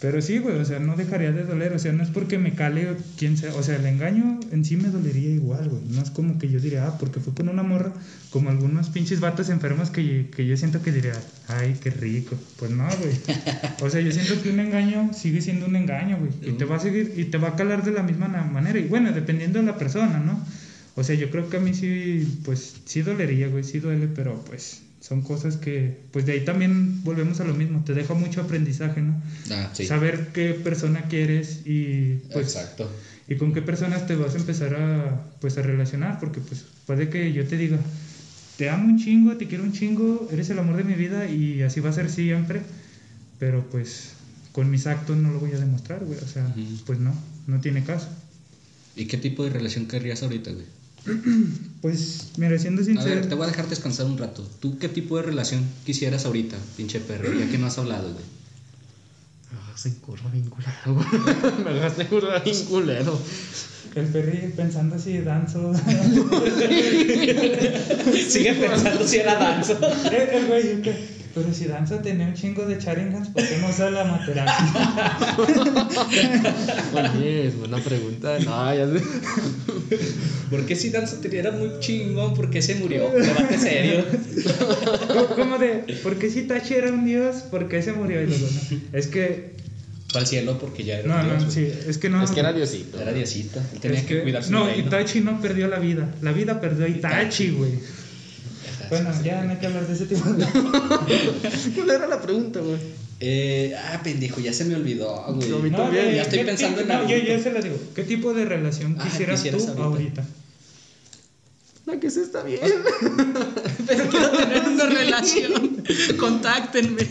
Pero sí, güey, o sea, no dejaría de doler, o sea, no es porque me cale quien sea, o sea, el engaño en sí me dolería igual, güey. No es como que yo diría, ah, porque fue con una morra, como algunos pinches vatos enfermos que, que yo siento que diría, ay, qué rico. Pues no, güey. O sea, yo siento que un engaño sigue siendo un engaño, güey. Y te va a seguir, y te va a calar de la misma manera. Y bueno, dependiendo de la persona, ¿no? O sea, yo creo que a mí sí, pues, sí dolería, güey, sí duele, pero pues son cosas que, pues de ahí también volvemos a lo mismo, te deja mucho aprendizaje, ¿no? Ah, sí. Saber qué persona quieres y pues... Exacto. Y con qué personas te vas a empezar a, pues, a relacionar, porque pues puede que yo te diga, te amo un chingo, te quiero un chingo, eres el amor de mi vida y así va a ser siempre, pero pues con mis actos no lo voy a demostrar, güey, o sea, pues no, no tiene caso. ¿Y qué tipo de relación querrías ahorita, güey? Pues, mira, siendo sincero. A ver, te voy a dejar descansar un rato. ¿Tú qué tipo de relación quisieras ahorita, pinche perro? Ya que no has hablado, güey. Me dejaste en curva bien culero, Me dejaste en curva bien culero. El perri pensando si danzo. Sigue pensando si era danzo. El güey, pero si Danza tenía un chingo de charingans, ¿por qué no usa la materia? Oye, es buena pregunta. No, ya sé. ¿Por qué si Danza tenía muy chingón? ¿Por qué se murió? Debate serio. ¿Cómo de, ¿por qué si Tachi era un dios? ¿Por qué se murió? Y luego, no. Es que fue al cielo porque ya era no, un dios. No, sí, es que no. Es que era diosito. Era diosito. tenía que, cuidarse. No, Itachi no perdió la vida. La vida perdió a Itachi, güey. Bueno, ya no hay que hablar de ese tipo de... ¿Cuál era la pregunta, güey? Eh, ah, pendejo, ya se me olvidó, güey. No, ya estoy pensando en algo. Yo, yo se lo digo. ¿Qué tipo de relación ah, quisieras, tú ahorita? No, ¿A que se está bien? Pero quiero tener una relación. Contáctenme.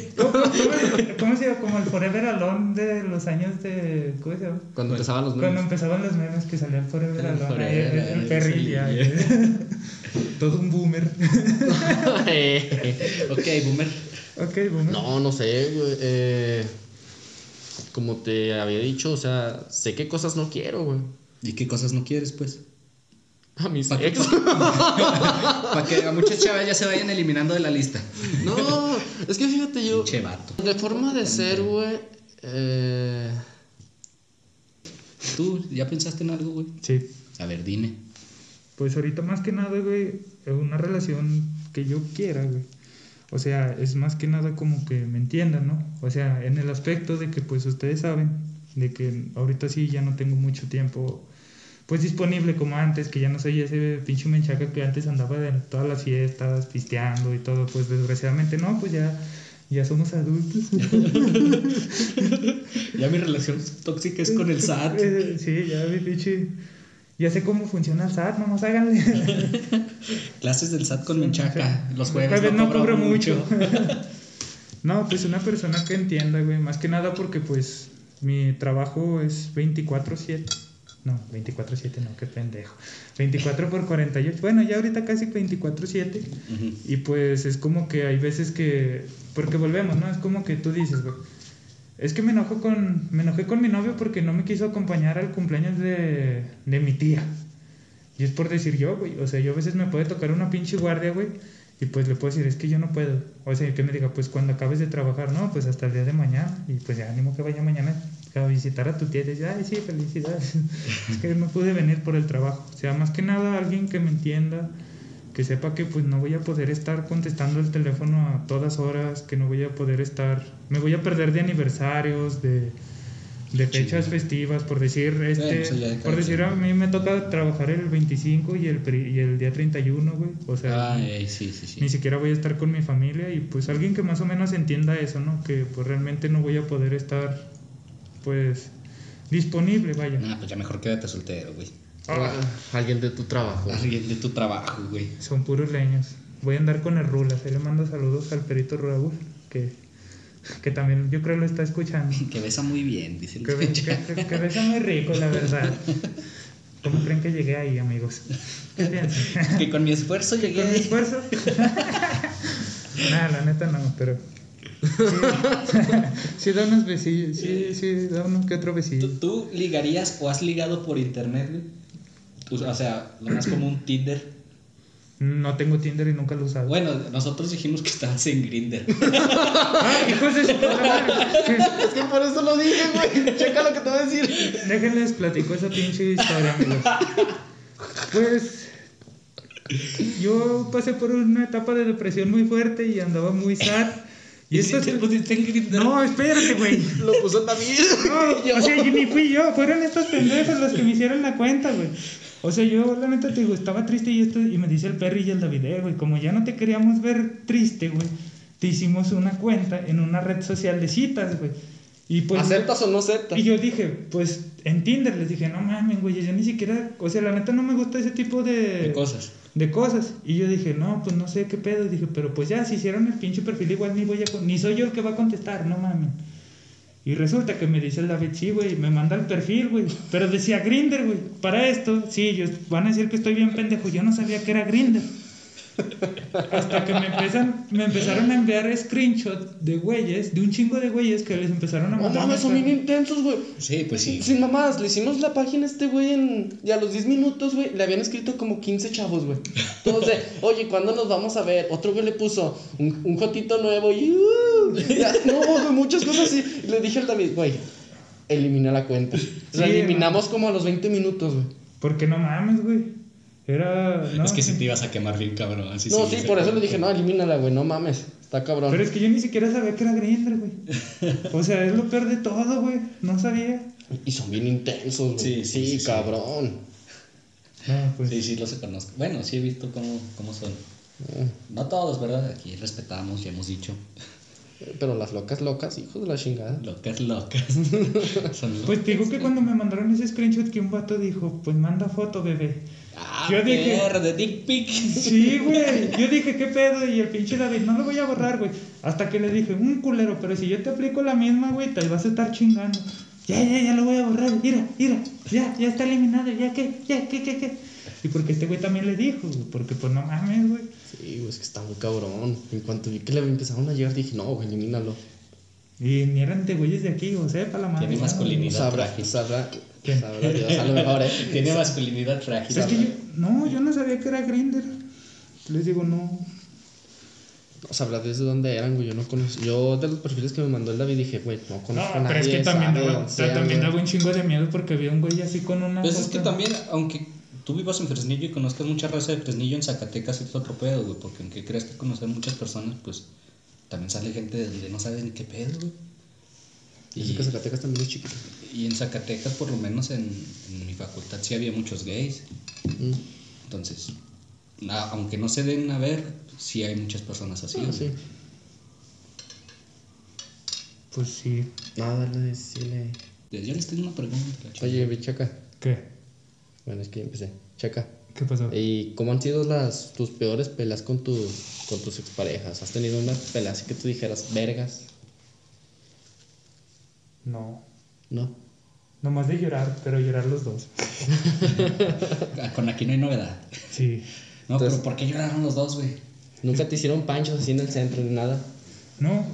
¿Cómo, se llama? Como el Forever Alone de los años de. ¿Cómo se llama? Cuando empezaban los memes. Cuando empezaban los memes que salía el Forever Alone. el, el, perrillo. Todo un boomer. ok, boomer. Ok, boomer. No, no sé. Eh, como te había dicho, o sea, sé qué cosas no quiero, güey. ¿Y qué cosas no quieres, pues? A mis Para ex. Para que a muchas chavas ya se vayan eliminando de la lista. No, es que fíjate yo. Pinche vato. De forma de ser, güey. Eh... ¿Tú ya pensaste en algo, güey? Sí. A ver, dime. Pues ahorita más que nada, güey, una relación que yo quiera, güey. O sea, es más que nada como que me entiendan, ¿no? O sea, en el aspecto de que pues ustedes saben, de que ahorita sí ya no tengo mucho tiempo pues disponible como antes, que ya no soy ese pinche menchaca que antes andaba en todas las fiestas, pisteando y todo, pues desgraciadamente no, pues ya, ya somos adultos. ya mi relación tóxica es con el SAT. Sí, ya mi pinche... Ya sé cómo funciona el SAT, vamos, háganle. Clases del SAT con menchaca. Los jueves no, no cobro mucho. no, pues una persona que entienda, güey. Más que nada porque, pues, mi trabajo es 24-7. No, 24-7 no, qué pendejo. 24 por 48. Bueno, ya ahorita casi 24-7. Y pues es como que hay veces que. Porque volvemos, ¿no? Es como que tú dices, güey. Es que me, enojo con, me enojé con mi novio porque no me quiso acompañar al cumpleaños de, de mi tía. Y es por decir yo, güey. O sea, yo a veces me puede tocar una pinche guardia, güey. Y pues le puedo decir, es que yo no puedo. O sea, que me diga, pues cuando acabes de trabajar, no, pues hasta el día de mañana. Y pues ya ánimo que vaya mañana a visitar a tu tía y dice, ay, sí, felicidades. es que no pude venir por el trabajo. O sea, más que nada alguien que me entienda, que sepa que pues no voy a poder estar contestando el teléfono a todas horas, que no voy a poder estar, me voy a perder de aniversarios, de de fechas festivas, por decir, este, por decir, a mí me toca trabajar el 25 y el, y el día 31, güey, o sea, ni siquiera voy a estar con mi familia y pues alguien que más o menos entienda eso, ¿no? Que pues realmente no voy a poder estar, pues, disponible, vaya. Ah, pues ya mejor quédate soltero, güey. Ah. alguien de tu trabajo. Alguien de tu trabajo, güey. Son puros leños. Voy a andar con el Rulas, ahí le mando saludos al perito Raúl, que que también yo creo lo está escuchando. Que besa muy bien, dice el que, que, que, besa muy rico, la verdad. ¿Cómo creen que llegué ahí, amigos? ¿Qué piensan? Que con mi esfuerzo llegué. ¿Con mi esfuerzo? Nada, la neta no, pero. Sí, da unos besillos, sí, sí, da unos que otro besillo. ¿Tú, ¿Tú, ligarías o has ligado por internet, güey? O sea, lo más común, Tinder. No tengo Tinder y nunca lo he usado. Bueno, nosotros dijimos que estabas en Grinder. ah, hijos de su Es que por eso lo dije, güey. Checa lo que te voy a decir. Déjenles platico esa pinche historia, amigos. Pues yo pasé por una etapa de depresión muy fuerte y andaba muy sad. Y, esto te pusiste en Grindr? No, espérate, güey. Lo puso también. No, o sea, yo ni fui yo. Fueron estos pendejos los que me hicieron la cuenta, güey. O sea, yo la neta te digo, estaba triste y esto, y me dice el Perry y el David, eh, güey, como ya no te queríamos ver triste, güey, te hicimos una cuenta en una red social de citas, güey. Y pues, ¿Aceptas o no aceptas? Y yo dije, pues en Tinder les dije, no mames, güey, yo ni siquiera, o sea, la neta no me gusta ese tipo de, de cosas. De cosas. Y yo dije, no, pues no sé qué pedo. Y dije, pero pues ya, si hicieron el pinche perfil, igual ni voy a, ni soy yo el que va a contestar, no mames. Y resulta que me dice el David, sí, güey, me manda el perfil, güey. Pero decía Grinder, güey. Para esto, sí, ellos van a decir que estoy bien pendejo. Yo no sabía que era Grinder. Hasta que me, empiezan, me empezaron a enviar screenshots de güeyes, de un chingo de güeyes que les empezaron a mandar. No son bien intensos, güey. Sí, pues sí. Sin mamás, le hicimos la página a este güey en. Y a los 10 minutos, güey, le habían escrito como 15 chavos, güey. Todos de, oye, ¿cuándo nos vamos a ver? Otro güey le puso un, un jotito nuevo y. Uh, no, muchas cosas así. Y le dije al David, güey, elimina la cuenta. La eliminamos como a los 20 minutos, güey. Porque no mames, güey. Era. No, es que si te ibas a quemar bien, cabrón. Así no, sí, por eso le dije, no, elimínala, güey, no mames. Está cabrón. Pero es que yo ni siquiera sabía que era Grindr, güey. O sea, es lo peor de todo, güey. No sabía. Y son bien intensos, güey. Sí, sí, sí, cabrón. Ah, pues. Sí, sí, los conozco. Bueno, sí he visto cómo, cómo son. Eh. No todos, ¿verdad? Aquí respetamos, ya hemos dicho. Pero las locas, locas, hijos de la chingada. Locas, locas. pues te digo que cuando me mandaron ese screenshot que un vato dijo, pues manda foto, bebé. Ah, Ah, yo dije. de dick pic. Sí, güey. Yo dije, ¿qué pedo? Y el pinche David, no lo voy a borrar, güey. Hasta que le dije, un culero, pero si yo te aplico la misma, güey, te vas a estar chingando. Ya, ya, ya lo voy a borrar. Mira, mira. Ya, ya está eliminado. Ya, ¿qué? Ya, ¿qué, qué, qué? Y porque este güey también le dijo, porque pues no mames, güey. Sí, güey, es que está muy cabrón. En cuanto vi que le empezaron a llegar, dije, no, güey, elimínalo. Y ni eran de güeyes de aquí, o sea, para la madre. Tiene masculinidad frágil. Sabrá, sabrá Dios, a lo mejor, ¿eh? Tiene masculinidad frágil. Es que yo, no, yo no sabía que era Grinder. Les digo, no. No sabrá desde dónde eran, güey. Yo no conozco. Yo de los perfiles que me mandó el David dije, güey, no conozco no, a nadie. Pero es que también, daba, también daba un chingo de miedo porque había un güey así con una. Pues es que también, aunque tú vivas en Fresnillo y conozcas mucha raza de Fresnillo, en Zacatecas es otro pedo, güey. Porque aunque creas que conocer muchas personas, pues también sale gente de donde no sabe ni qué pedo, güey. Y que Zacatecas también es chiquito. Y en Zacatecas, por lo menos en, mi facultad, sí había muchos gays. Mm. Entonces, aunque no se den a ver, sí hay muchas personas así. Ah, sí. Pues sí. Nada, dale, decirle. Ya les tengo una pregunta. Oye, bichaca. ¿Qué? Bueno, es que empecé. Chaca. ¿Qué pasó? ¿Y cómo han sido las, tus peores peleas con, tu, con tus exparejas? ¿Has tenido una pelea así que tú dijeras, vergas? No. ¿No? Nomás de llorar, pero llorar los dos. Con aquí no hay novedad. Sí. No, pero ¿por qué lloraron los dos, güey? ¿Nunca te hicieron panchos así en el centro ni nada? No.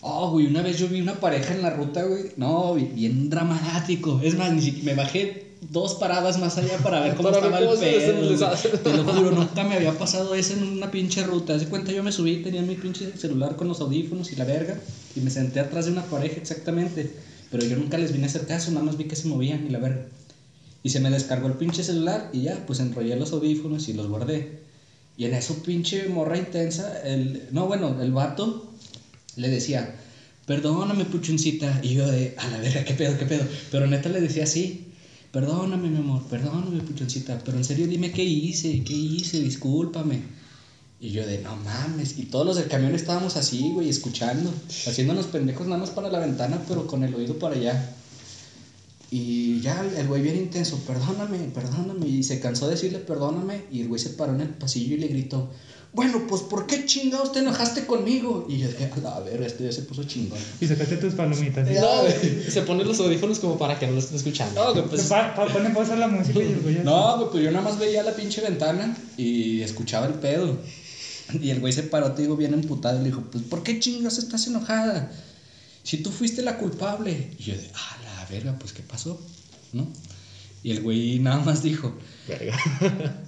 Oh, güey, una vez yo vi una pareja en la ruta, güey. No, bien dramático. Es más, ni siquiera me bajé dos paradas más allá para ver cómo estaba el pedo. Te lo juro, nunca me había pasado eso en una pinche ruta. Hace cuenta, yo me subí, tenía mi pinche celular con los audífonos y la verga. Y me senté atrás de una pareja exactamente. Pero yo nunca les vine a hacer caso, nada más vi que se movían y la verga. Y se me descargó el pinche celular y ya, pues enrollé los audífonos y los guardé. Y en eso pinche morra intensa, el, no bueno, el vato le decía, perdóname puchuncita. Y yo de, a la verga, qué pedo, qué pedo. Pero neta le decía así, perdóname mi amor, perdóname puchoncita. Pero en serio dime qué hice, qué hice, discúlpame. Y yo de, no mames. Y todos los del camión estábamos así, güey, escuchando, haciéndonos pendejos nada más para la ventana, pero con el oído para allá. Y ya el güey bien intenso, perdóname, perdóname. Y se cansó de decirle perdóname. Y el güey se paró en el pasillo y le gritó, bueno, pues ¿por qué chingados te enojaste conmigo? Y yo dije, a ver, este ya se puso chingón. Y sacaste tus palomitas. No, güey. Se pone los audífonos como para que no lo estén escuchando. No, güey, pues. Pa, pone pausa la música y el güey. No, güey, pues yo nada más veía la pinche ventana y escuchaba el pedo. Y el güey se paró, te digo, bien emputado y le dijo, pues ¿por qué chingados estás enojada? Si tú fuiste la culpable. Y yo de, ah, la verga, pues ¿qué pasó? ¿No? Y el güey nada más dijo, verga.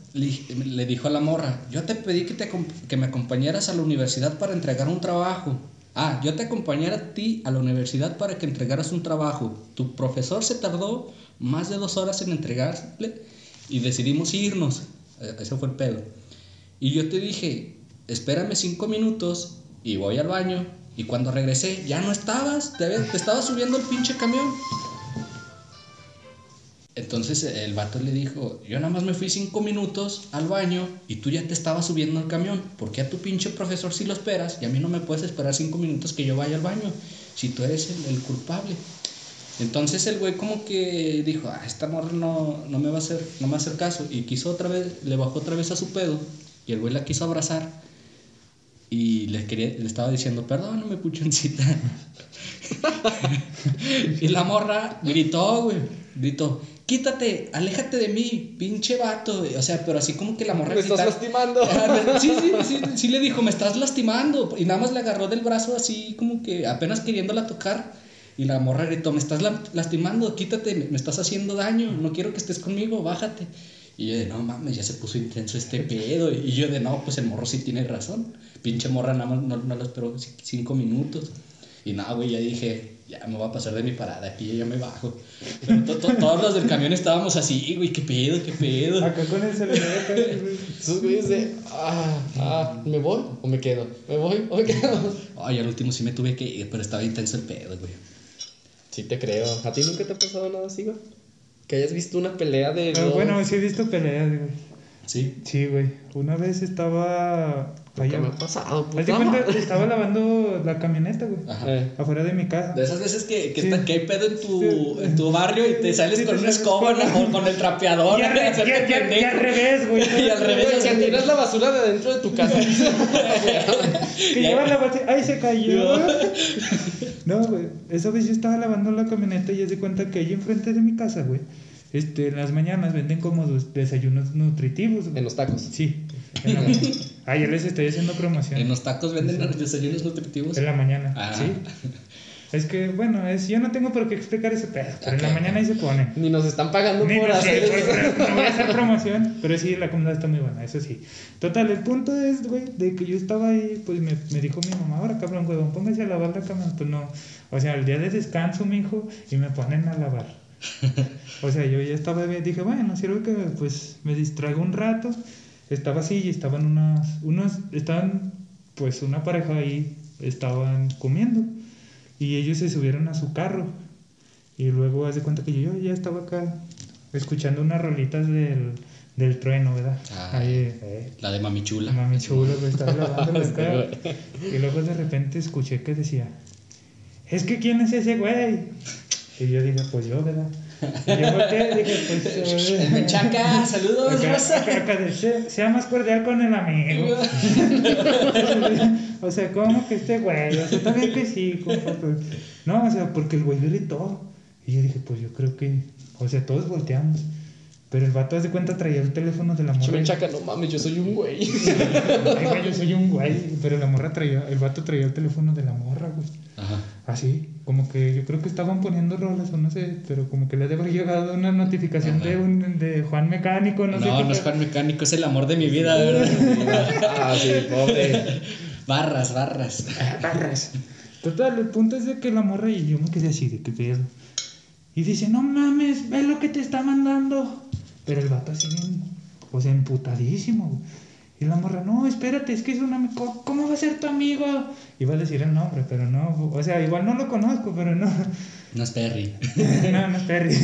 le, dijo a la morra, yo te pedí que, te, que me acompañaras a la universidad para entregar un trabajo. Ah, yo te acompañara a ti a la universidad para que entregaras un trabajo. Tu profesor se tardó más de dos horas en entregarle y decidimos irnos. E, ese fue el pedo. Y yo te dije, espérame cinco minutos y voy al baño. Y cuando regresé, ya no estabas, te, te estaba subiendo el pinche camión. Entonces el vato le dijo, yo nada más me fui cinco minutos al baño y tú ya te estabas subiendo al camión. ¿Por qué a tu pinche profesor si lo esperas y a mí no me puedes esperar cinco minutos que yo vaya al baño si tú eres el, culpable? Entonces el güey como que dijo, ah, esta morra no, no, me va a hacer, no me va caso. Y quiso otra vez, le bajó otra vez a su pedo y el güey la quiso abrazar. Y le, quería, le estaba diciendo, perdóname, puchoncita. y la morra gritó, güey, gritó, quítate, aléjate de mí, pinche vato. O sea, pero así como que la morra. Me estás lastimando. sí, sí, sí, sí, le dijo, me estás lastimando. Y nada más le agarró del brazo así como que apenas queriéndola tocar. Y la morra gritó, me estás lastimando, quítate, me, estás haciendo daño, no quiero que estés conmigo, bájate. Y yo de, no mames, ya se puso intenso este pedo. Y yo de, no, pues el morro sí tiene razón. Pinche morra nada más no, no lo esperó cinco minutos. Y nada, güey, ya dije, ya me voy a pasar de mi parada, aquí ya me bajo. todos los del camión estábamos así, güey, qué pedo, qué pedo. Acá con el celular, güey. Esos güeyes de, ah, ah, ¿me voy o me quedo? ¿Me voy o me quedo? Ay, al último sí me tuve que ir, pero estaba intenso el pedo, güey. Sí te creo. ¿A ti nunca te ha pasado nada así, güey? Que hayas visto una pelea de. Ah, bueno, sí he visto peleas, güey. Sí. Sí, güey. Una vez estaba ¿Qué me ha pasado? Haz de cuenta, estaba lavando la camioneta, güey. Ajá. Afuera de mi casa. De esas veces que, que, Sí. está- que hay pedo en tu, Sí. en tu barrio y te sales Sí, con una escoba o con el trapeador. Y al, re- hacerte y al- y al- y pendejo. al revés, güey. Y al revés, Güey, que tiras la basura de dentro de tu casa. Que lleva la base. ¡Ay, se cayó! No, güey. Esa vez yo estaba lavando la camioneta y ya se cuenta que ahí enfrente de mi casa, güey. Este, en las mañanas venden como des- desayunos nutritivos. güey. en los tacos. Sí. En la mañana. Ah, ya les estoy haciendo promoción. En los tacos venden desayunos nutritivos. En la mañana. Ah. Sí. Es que, bueno, es, yo no tengo por qué explicar ese pedo, pero en la mañana ahí se pone. Ni nos están pagando Ni- por sí, hacer eso. no voy a hacer promoción, pero sí, la comida está muy buena, eso sí. Total, el punto es, güey, de que yo estaba ahí, pues me, me dijo mi mamá, ahora cabrón, huevón, póngase a lavar la cama. Pues no, o sea, el día de descanso, mi hijo, y me ponen a lavar. O sea, yo ya estaba, dije, bueno, sirve que pues me distraigo un rato. Estaba así y estaban unas, unos, estaban, pues una pareja ahí, estaban comiendo. Y ellos se subieron a su carro. Y luego haz de cuenta que yo ya estaba acá escuchando unas rolitas del, del trueno, ¿verdad? Ah. Ahí, eh, La de mami chula. Mami chulo, que estaba lavando la cara. Y luego de repente escuché que decía, es que ¿quién es ese güey? Y yo dije, pues yo, ¿verdad? Y yo volteé y dije, pues... eh, El Menchaca, saludos, Acá, "Sea- más cordial con el amigo. o sea, ¿cómo que este güey? O sea, también que sí, compa, No, o sea, porque el güey gritó. Y yo dije, pues yo creo que. O sea, todos volteamos. Pero el vato, haz de cuenta, traía el teléfono de la morra. Chimenchaca, no mames, yo soy un güey. Ay, güey, yo soy un güey. Pero la morra traía. El vato traía el teléfono de la morra, güey. Ajá. Así, como que yo creo que estaban poniendo rolas o no sé, pero como que le debe haber llegado una notificación Ajá. de, un, de Juan Mecánico, no, No, sé qué no es. Juan Mecánico, es el amor de mi vida, ¿verdad? ah, sí, pobre. Barras, barras. Barras. Total, el punto es de que la morra y yo me quedé así, de qué pedo. Y dice, no mames, ve lo que te está mandando. Pero el vato así bien, o sea, emputadísimo. güey. Y la morra, no, espérate, es que es un amigo. ¿Cómo va a ser tu amigo? Iba a decir el nombre, pero no. O sea, igual no lo conozco, pero no. No es Perry. no, no es Perry.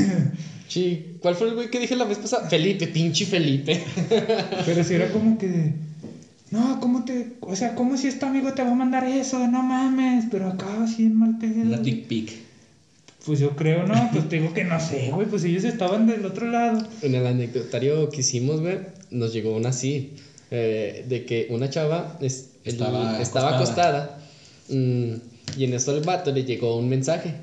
Sí, ¿cuál fue el güey que dije la vez pasada? Felipe, pinche Felipe. Pero si era como que. No, ¿cómo te.? O sea, ¿cómo si este amigo te va a mandar eso? No mames. Pero acá, así en mal pedo. Una dick pic. Pues yo creo, no, pues te digo que no sé, güey, pues ellos estaban del otro lado. En el anecdotario que hicimos, güey, nos llegó una así. eh, de que una chava es- el- Estaba acostada. acostada. mm, y en eso al vato le llegó un mensaje.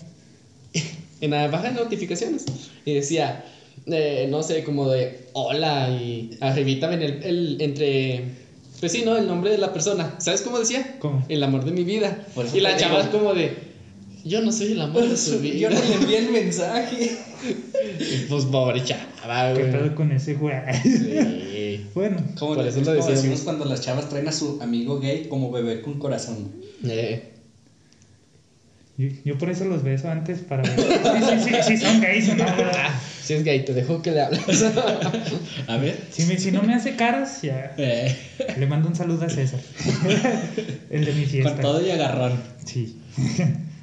en la baja de notificaciones. Y decía, eh, no sé, como de hola. Y arribita ven el, el- entre. Pues sí, ¿no? El nombre de la persona. ¿Sabes cómo decía? ¿Cómo? El amor de mi vida. Y la chava digo. como de. Yo no soy el amor de su vida. Yo no le envié el mensaje. Pues pobre chava, ¿Qué güey. pedo con ese güey? Sí. bueno, Como, Por eso lo decimos cuando las chavas traen a su amigo gay como bebé con corazón. Eh, yo, yo por eso los beso antes para ver. Sí, sí, sí, sí, son gays o no, ah, si es gay, te dejo que le hables. A ver. Si, me- si no me hace caras, ya. Eh, Le mando un saludo a César. El de mi fiesta. con todo y agarrón. Sí.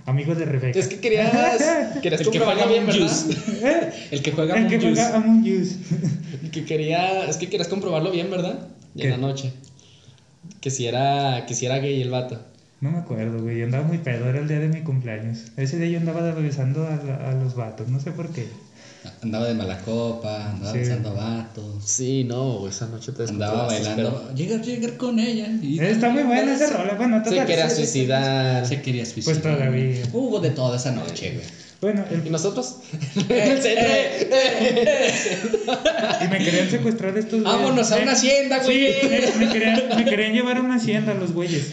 Amigo de Rebeca. es que querías, querías El que comprobarlo juega bien, Among ¿verdad? El que juega El que Among juega Among Us. Que quería, es que querías comprobarlo bien, ¿verdad? ¿Qué? En la noche. Que si era, que si era gay el vato. No me acuerdo, güey. Yo andaba muy pedo. Era el día de mi cumpleaños. Ese día yo andaba besando a, a los vatos. No sé por qué. Andaba de mala copa, andaba Sí. besando vatos. Sí, no, esa noche te Andaba bailando. Llegar, llegar con ella. y- Está muy buena esa rola. Bueno, pero Se quería suicidar. Se quería suicidar. Pues todavía. Hubo de todo esa noche, güey. Bueno, ¿Y el- nosotros? Eh, y me querían secuestrar estos güeyes. Vámonos a una hacienda, güey. Sí, me, me querían, me querían llevar a una hacienda los güeyes.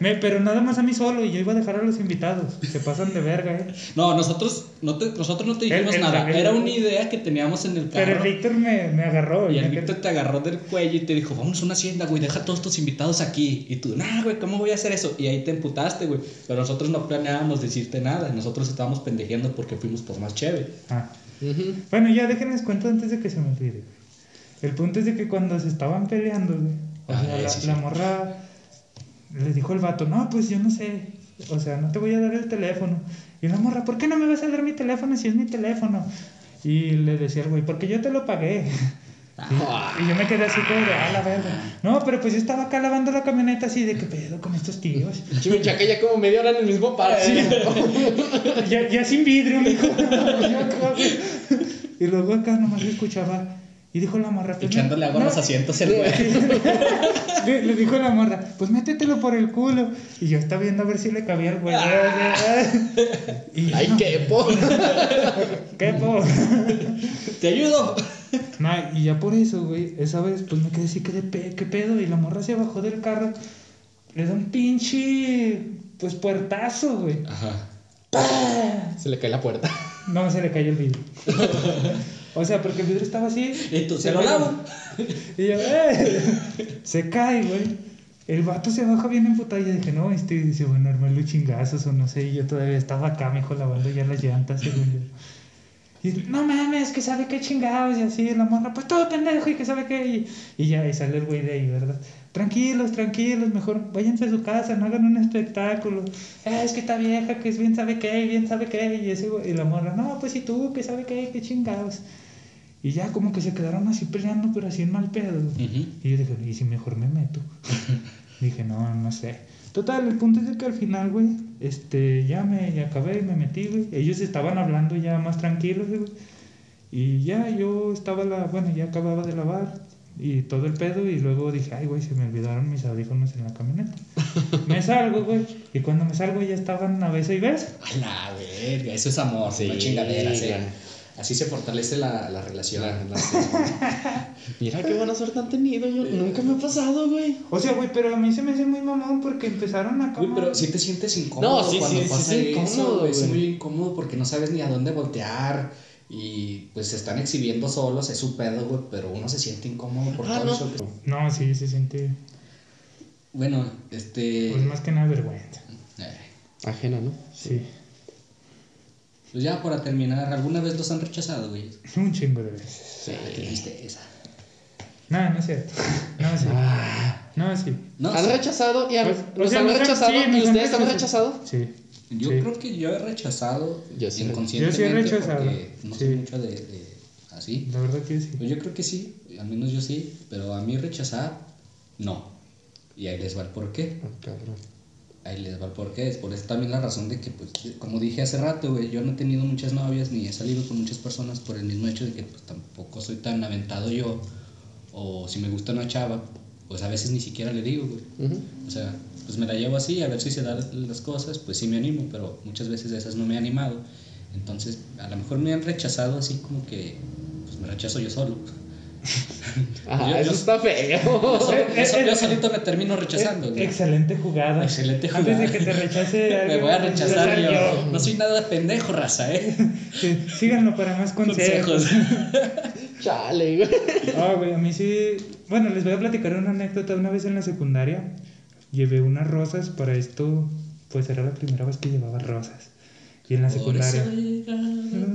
Me- pero nada más a mí solo y yo iba a dejar a los invitados. Se pasan de verga, eh. No, nosotros no te, nosotros no te dijimos El- el- nada. Era una idea que teníamos en el Pero el carro. Víctor me, me agarró. Y el Víctor te agarró del cuello y te dijo, vamos a una hacienda, güey, deja a todos tus invitados aquí. Y tú, nah, güey, ¿cómo voy a hacer eso? Y ahí te emputaste, güey. Pero nosotros no planeábamos decirte nada. Nosotros estábamos pendejeando porque fuimos por más chévere. Ah. Ujú. Bueno, ya déjenles cuento antes de que se me olvide. El punto es de que cuando se estaban peleando, güey, o Ah, sea, eh, la, sí, sí. la morra le dijo el vato, no, pues yo no sé, o sea, no te voy a dar el teléfono. Y la morra, ¿por qué no me vas a dar mi teléfono si es mi teléfono? Y le decía el güey, porque yo te lo pagué. Y, yo me quedé así como de, ah, la verga. No, pero pues yo estaba acá lavando la camioneta así de, ¿qué pedo con estos tíos? Chimichaca ya como media hora en el mismo parque. ya, ya sin vidrio, mijo. y luego acá nomás escuchaba y dijo la morra. Pues, Echándole agua a los asientos el güey. le, dijo la morra, pues métetelo por el culo. Y yo estaba viendo a ver si le cabía el güey. ¡Ay, qué po! ¡Qué po! ¡Te ayudo! y ya por eso, güey, esa vez pues me quedé así, ¿qué, de qué pedo? Y la morra se bajó del carro. Le da un pinche, pues puertazo, güey. Ajá. Se le cae la puerta. No, se le cayó el vidrio. O sea, porque el vidrio estaba así. Entonces se lo lavo. Y yo, ¡eh! Se cae, güey. El vato se baja bien emputado y yo dije, no, este dice, bueno, armarlo chingazos o no sé. Y yo todavía estaba acá, me dijo, lavando ya las llantas, según yo. Y no mames, que sabe qué chingados. Y así, la morra, pues todo pendejo y que sabe qué. Y, y ya, y sale el güey de ahí, ¿verdad? tranquilos, tranquilos, mejor váyanse a su casa, no hagan un espectáculo. Eh, es que está vieja, que es bien sabe qué, bien sabe qué. Y, ese, y la morra, no, pues y tú, que sabe qué, qué chingados. Y ya como que se quedaron así peleando, pero así en mal pedo. Y yo dije, ¿y si mejor me meto? dije, no, no sé. Total, el punto es que al final, güey, este, ya me ya acabé, me metí, güey. Ellos estaban hablando ya más tranquilos, güey. Y ya yo estaba, la, bueno, ya acababa de lavar y todo el pedo. Y luego dije, ay, güey, se me olvidaron mis audífonos en la camioneta. me salgo, güey. Y cuando me salgo ya estaban a beso y beso. A la verga, eso es amor, sí, no chingadera, sí. Así se fortalece la, la relación. Mira qué buena suerte han tenido. Yo nunca me ha pasado, güey. O sea, güey, pero a mí se me hace muy mamón porque empezaron a Güey, pero si te sientes incómodo no, sí, cuando sí, pasa sí, eso, incómodo, Es muy incómodo porque no sabes ni a dónde voltear. Y pues se están exhibiendo solos, es su pedo, güey, pero uno se siente incómodo por ah, todo eso. No, sí, se siente. Bueno, este. Pues más que nada vergüenza. Eh. Ajena, ¿no? Sí. Pues ya para terminar, ¿alguna vez los han rechazado, güey? Un chingo de veces. Sí, qué tristeza. No, no es cierto. No, sí. Ah. No, sí. No, ¿Han rechazado y han, pues, han rechazado? ¿Y ustedes han rechazado? Sí. Yo creo que yo he rechazado yo sí, inconscientemente. Yo sí he rechazado. Porque no sé mucho de, de, así. La verdad que sí. Pues yo creo que sí, al menos yo sí. Pero a mí rechazar, no. Y ahí les va el porqué. Ah, cabrón ahí les va el porqué. Es por eso también la razón de que, pues, como dije hace rato, güey, yo no he tenido muchas novias ni he salido con muchas personas por el mismo hecho de que, pues, tampoco soy tan aventado yo. O si me gusta una chava, pues a veces ni siquiera le digo, güey. O sea, pues me la llevo así, a ver si se dan las cosas, pues sí me animo, pero muchas veces de esas no me he animado. Entonces, a lo mejor me han rechazado así como que, pues me rechazo yo solo. Ah, eso está feo. Yo, solito me termino rechazando. Excelente jugada. Excelente jugada. Antes de que te rechace. me voy a rechazar yo. No soy nada pendejo, raza, ¿eh? síganlo para más consejos. Chale, güey. Ah, güey, a mí sí. Bueno, les voy a platicar una anécdota. Una vez en la secundaria llevé unas rosas. Para esto, pues era la primera vez que llevaba rosas. Y en la secundaria.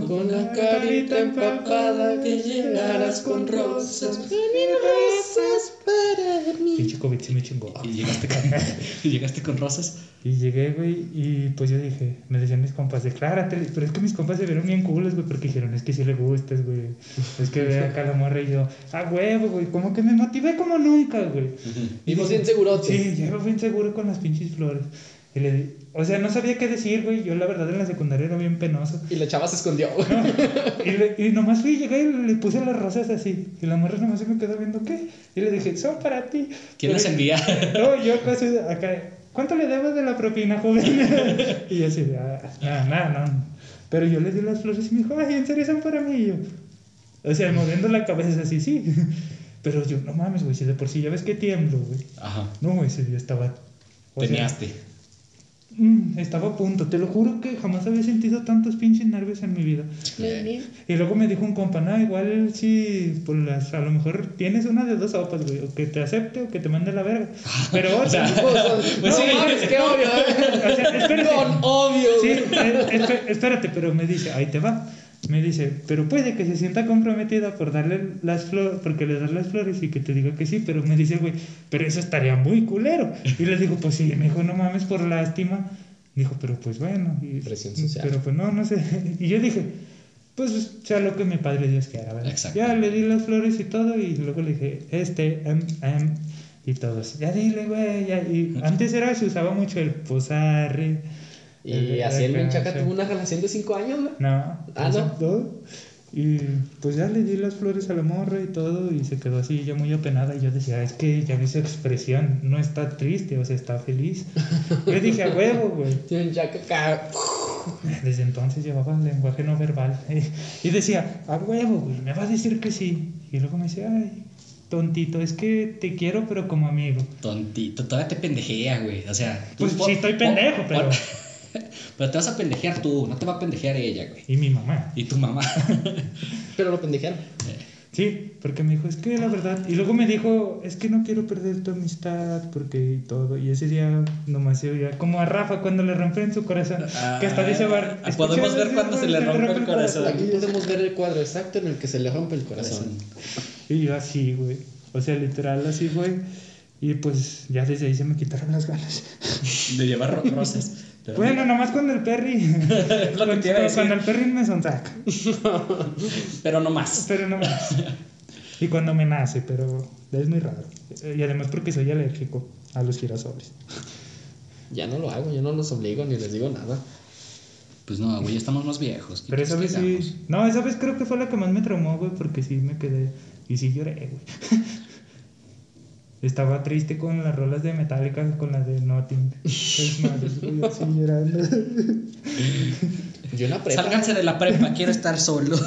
Con la carita empapada que llegaras con rosas. rosas para mí. Pinche COVID sí me chingó. ¿Y llegaste, con, ¿Y llegaste con rosas? Y llegué, güey, y pues yo dije, me decían mis compas, declárate. Pero es que mis compas se vieron bien culos, güey, porque dijeron, es que sí le gustas, güey. Es que ve acá la morra y yo, ah, huevo, güey, como que me motivé como nunca, güey. Y vos bien seguro, Sí, yo bien seguro con las pinches flores. Y le, o sea, no sabía qué decir, güey. Yo la verdad en la secundaria era bien penoso. Y la chava se escondió, y, y, nomás fui, llegué y le puse las rosas así. Y la morra nomás se me quedó viendo, ¿qué? Y le dije, son para ti. ¿Quién las envía? no, yo casi acá, ¿cuánto le debo de la propina, joven? y yo así, ah, nada, nada, no. Pero yo le di las flores y me dijo, ay, ¿en serio son para mí? Y yo, o sea, moviendo la cabeza así, sí. Pero yo, no mames, güey, si de por sí ya ves que tiemblo, güey. Ajá. No, ese día estaba... Teníaste. Estaba a punto, te lo juro que jamás había sentido tantos pinches nervios en mi vida. Y luego me dijo un compa, no, igual si por las, a lo mejor tienes una de dos sopas, güey, o que te acepte o que te mande la verga. Pero o sea, pues sí, es que obvio, ¿eh? o sea, espérate. obvio. Sí, eh, espérate, pero me dice, ahí te va me dice, pero puede que se sienta comprometida por darle las flores, porque le das las flores y que te diga que sí, pero me dice, güey, pero eso estaría muy culero. Y le digo, pues sí, me dijo, no mames por lástima. Dijo, pero pues bueno. Y, Presión social. Pero pues no, no sé. Y yo dije, pues sea lo que mi padre Dios quiera, ¿verdad? Ya le di las flores y todo y luego le dije, este, em, em, y todos, ya dile, güey, ya. Y antes era, se usaba mucho el posarre. ¿Y así el Menchaca tuvo una relación de 5 años, güey? No. Ah, no. Y pues ya le di las flores a la morra y todo y se quedó así ya muy apenada y yo decía, es que ya vi su expresión, no está triste, o sea, está feliz. Yo dije, a huevo, güey. Desde entonces llevaba lenguaje no verbal y decía, a huevo, güey, me va a decir que sí. Y luego me decía, ay, tontito, es que te quiero pero como amigo. Tontito, todavía te pendejea, güey, o sea... Pues sí estoy pendejo, pero... Pero te vas a pendejear tú, no te va a pendejear ella, güey. Y mi mamá. Y tu mamá. Pero lo pendejearon. Sí, porque me dijo, es que la verdad. Y luego me dijo, es que no quiero perder tu amistad, porque y todo. Y ese día nomás se oía como a Rafa cuando le rompen su corazón. que hasta dice bar. Ah, podemos ver cuando se le rompe, el corazón. Aquí podemos ver el cuadro exacto en el que se le rompe el corazón. Y yo así, güey. O sea, literal así, güey. Y pues ya desde ahí se me quitaron las ganas. De llevar rosas. Bueno, nomás cuando el Perry. lo que cuando el Perry me sonsaca. pero no más. Pero no más. Y cuando me nace, pero es muy raro. Y además porque soy alérgico a los girasoles. Ya no lo hago, yo no los obligo ni les digo nada. Pues no, güey, ya estamos más viejos. Pero esa vez sí. No, esa vez creo que fue la que más me traumó, güey, porque sí me quedé. Y sí lloré, güey. Estaba triste con las rolas de Metallica, con las de Nothing. Es más, estoy así llorando. Yo en la prepa. Sálganse de la prepa, quiero estar solo.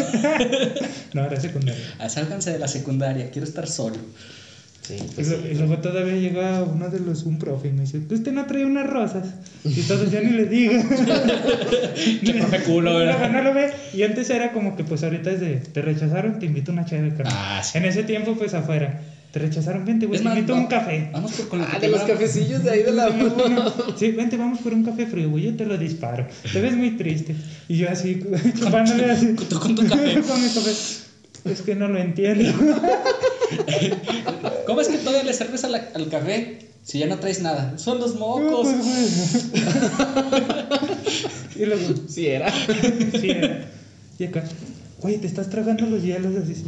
no, era secundaria. Ah, sálganse de la secundaria, quiero estar solo. Sí, pues y, luego todavía llega uno de los, un profe y me dice, usted no trae unas rosas. Y todos ya ni le digo. Qué profe culo, ¿verdad? No, lo ve. Y antes era como que pues ahorita es de, te rechazaron, te invito a una chévere. Ah, sí. En ese tiempo pues afuera. Te rechazaron, vente, güey, te invito a un café. Vamos por con Ah, de los cafecillos de ahí de la Sí, vente, vamos por un café frío, güey, yo te lo disparo. Te ves muy triste. Y yo así, chupándole así. Con tu café. con mi café. Es que no lo entiendo. ¿Cómo es que todavía le serves al café si ya no traes nada? Son los mocos. Pues, y luego, sí era. sí era. Y acá, güey, te estás tragando los hielos así. Sí.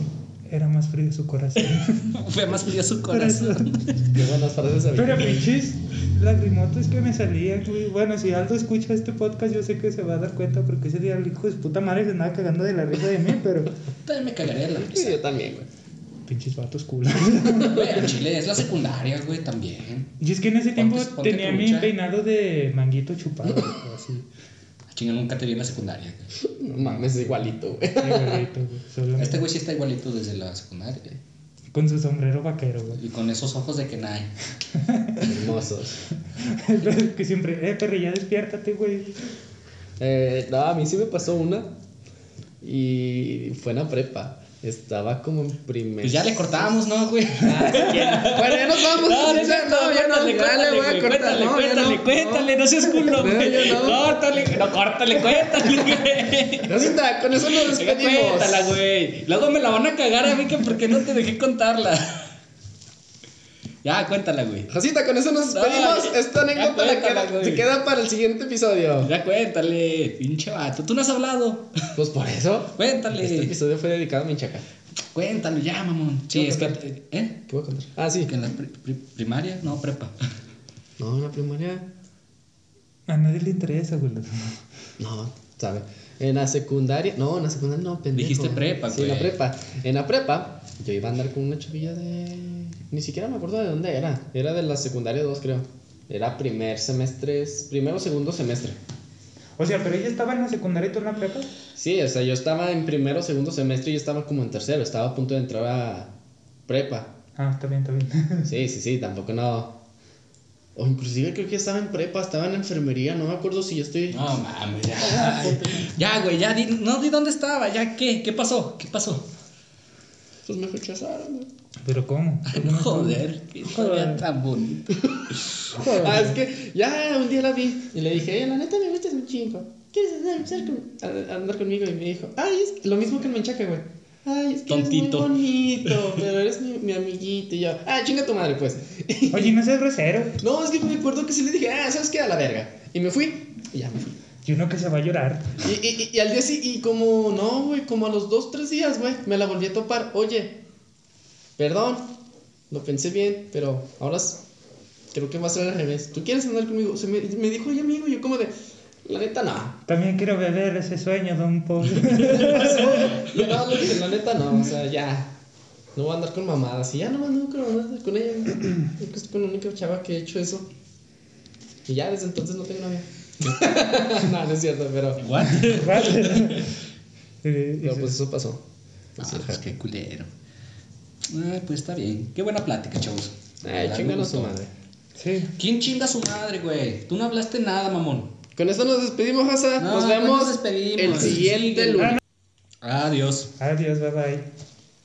Era más frío su corazón. Fue más frío su corazón. Qué buenas frases Pero pinches lagrimotas que me salían. Bueno, si Aldo escucha este podcast, yo sé que se va a dar cuenta porque ese día el hijo de puta madre se andaba cagando de la risa de mí, pero. También me cagaría de la risa. Sí, yo también, güey. Pinches vatos culos. Güey, en Chile es la secundaria, güey, también. Y es que en ese tiempo tenía mi peinado de manguito chupado, así. Chinga, nunca te vi en la secundaria. No mames, es igualito, güey. Igualito, güey. Este güey sí está igualito desde la secundaria. Con su sombrero vaquero, güey. Y con esos ojos de Kenai. Hermosos. que siempre, eh, perri, ya despiértate, güey. Eh, no, a mí sí me pasó una. Y fue en la prepa. Estaba como en primer. Pues ya le cortábamos, ¿no, güey? Ah, bueno, ya nos vamos. No, no, no, ya no. Cuéntale, güey, cuéntale, cuéntale, cuéntale, no seas culo, güey. Córtale, no, córtale, cuéntale, güey. Rosita, con eso nos despedimos. Cuéntala, güey. Luego me la van a cagar a mí que porque no te dejé contarla. Ya, cuéntala, güey. Josita, con eso nos despedimos. Esta anécdota la queda, se queda para el siguiente episodio. Ya cuéntale, pinche vato. Tú no has hablado. Pues por eso. Cuéntale. Este episodio fue dedicado a mi chaca. Cuéntale, ya, mamón. Sí, es que. ¿Eh? ¿Qué voy a contar? Ah, sí. ¿Que en la primaria? No, prepa. No, en la primaria. A nadie le interesa, güey. No, sabe. En la secundaria. No, en la secundaria no, pendejo. Dijiste prepa, güey. Sí, en la prepa. En la prepa, yo iba a andar con una chavilla de ni siquiera me acuerdo de dónde era. Era de la secundaria 2, creo. Era primer semestre, primero o segundo semestre. O sea, pero ella estaba en la secundaria y tú en la prepa. Sí, o sea, yo estaba en primero o segundo semestre y yo estaba como en tercero. Estaba a punto de entrar a prepa. Ah, está bien, está bien. sí, sí, sí, tampoco no. O inclusive creo que estaba en prepa, estaba en enfermería, no me acuerdo si yo estoy. No mames, ya. ya, güey, ya, di, no di dónde estaba, ya, ¿qué? ¿Qué pasó? ¿Qué pasó? Pues me rechazaron, güey. ¿Pero cómo? Joder, qué historia tan bonita. ah, es que ya un día la vi y le dije, la neta me gustas un chingo. ¿Quieres andar, con, andar conmigo? Y me dijo, ay, es lo mismo que el menchaca, güey. Ay, es que Tontito. eres muy bonito, pero eres mi, mi, amiguito. Y yo, ah, chinga tu madre, pues. Oye, no seas grosero. No, es que me acuerdo que sí le dije, ah, ¿sabes qué? A la verga. Y me fui, y ya me fui. Y uno que se va a llorar. Y, y, y al día sí, y como, no, güey, como a los dos, tres días, güey, me la volví a topar. Oye, perdón, lo pensé bien, pero ahora creo que va a ser al revés. ¿Tú quieres andar conmigo? Se me, me dijo, oye, amigo, yo como de, la neta no. También quiero beber ese sueño de un pobre. yo no, la neta no, o sea, ya. No voy a andar con mamadas. Y ya nomás no quiero andar con ella. Creo que estoy con la única chava que he hecho eso. Y ya desde entonces no tengo novia. no, no es cierto, pero. ¿What? pero pues eso pasó. Ah, pues qué culero. Ay, pues está bien. Qué buena plática, chavos. Ay, chingando a su madre. Sí. ¿Quién chinga a su madre, güey? Tú no hablaste nada, mamón. Con esto nos despedimos, Hasa. nos vemos nos despedimos. el siguiente lunes. Adiós. Adiós, bye bye.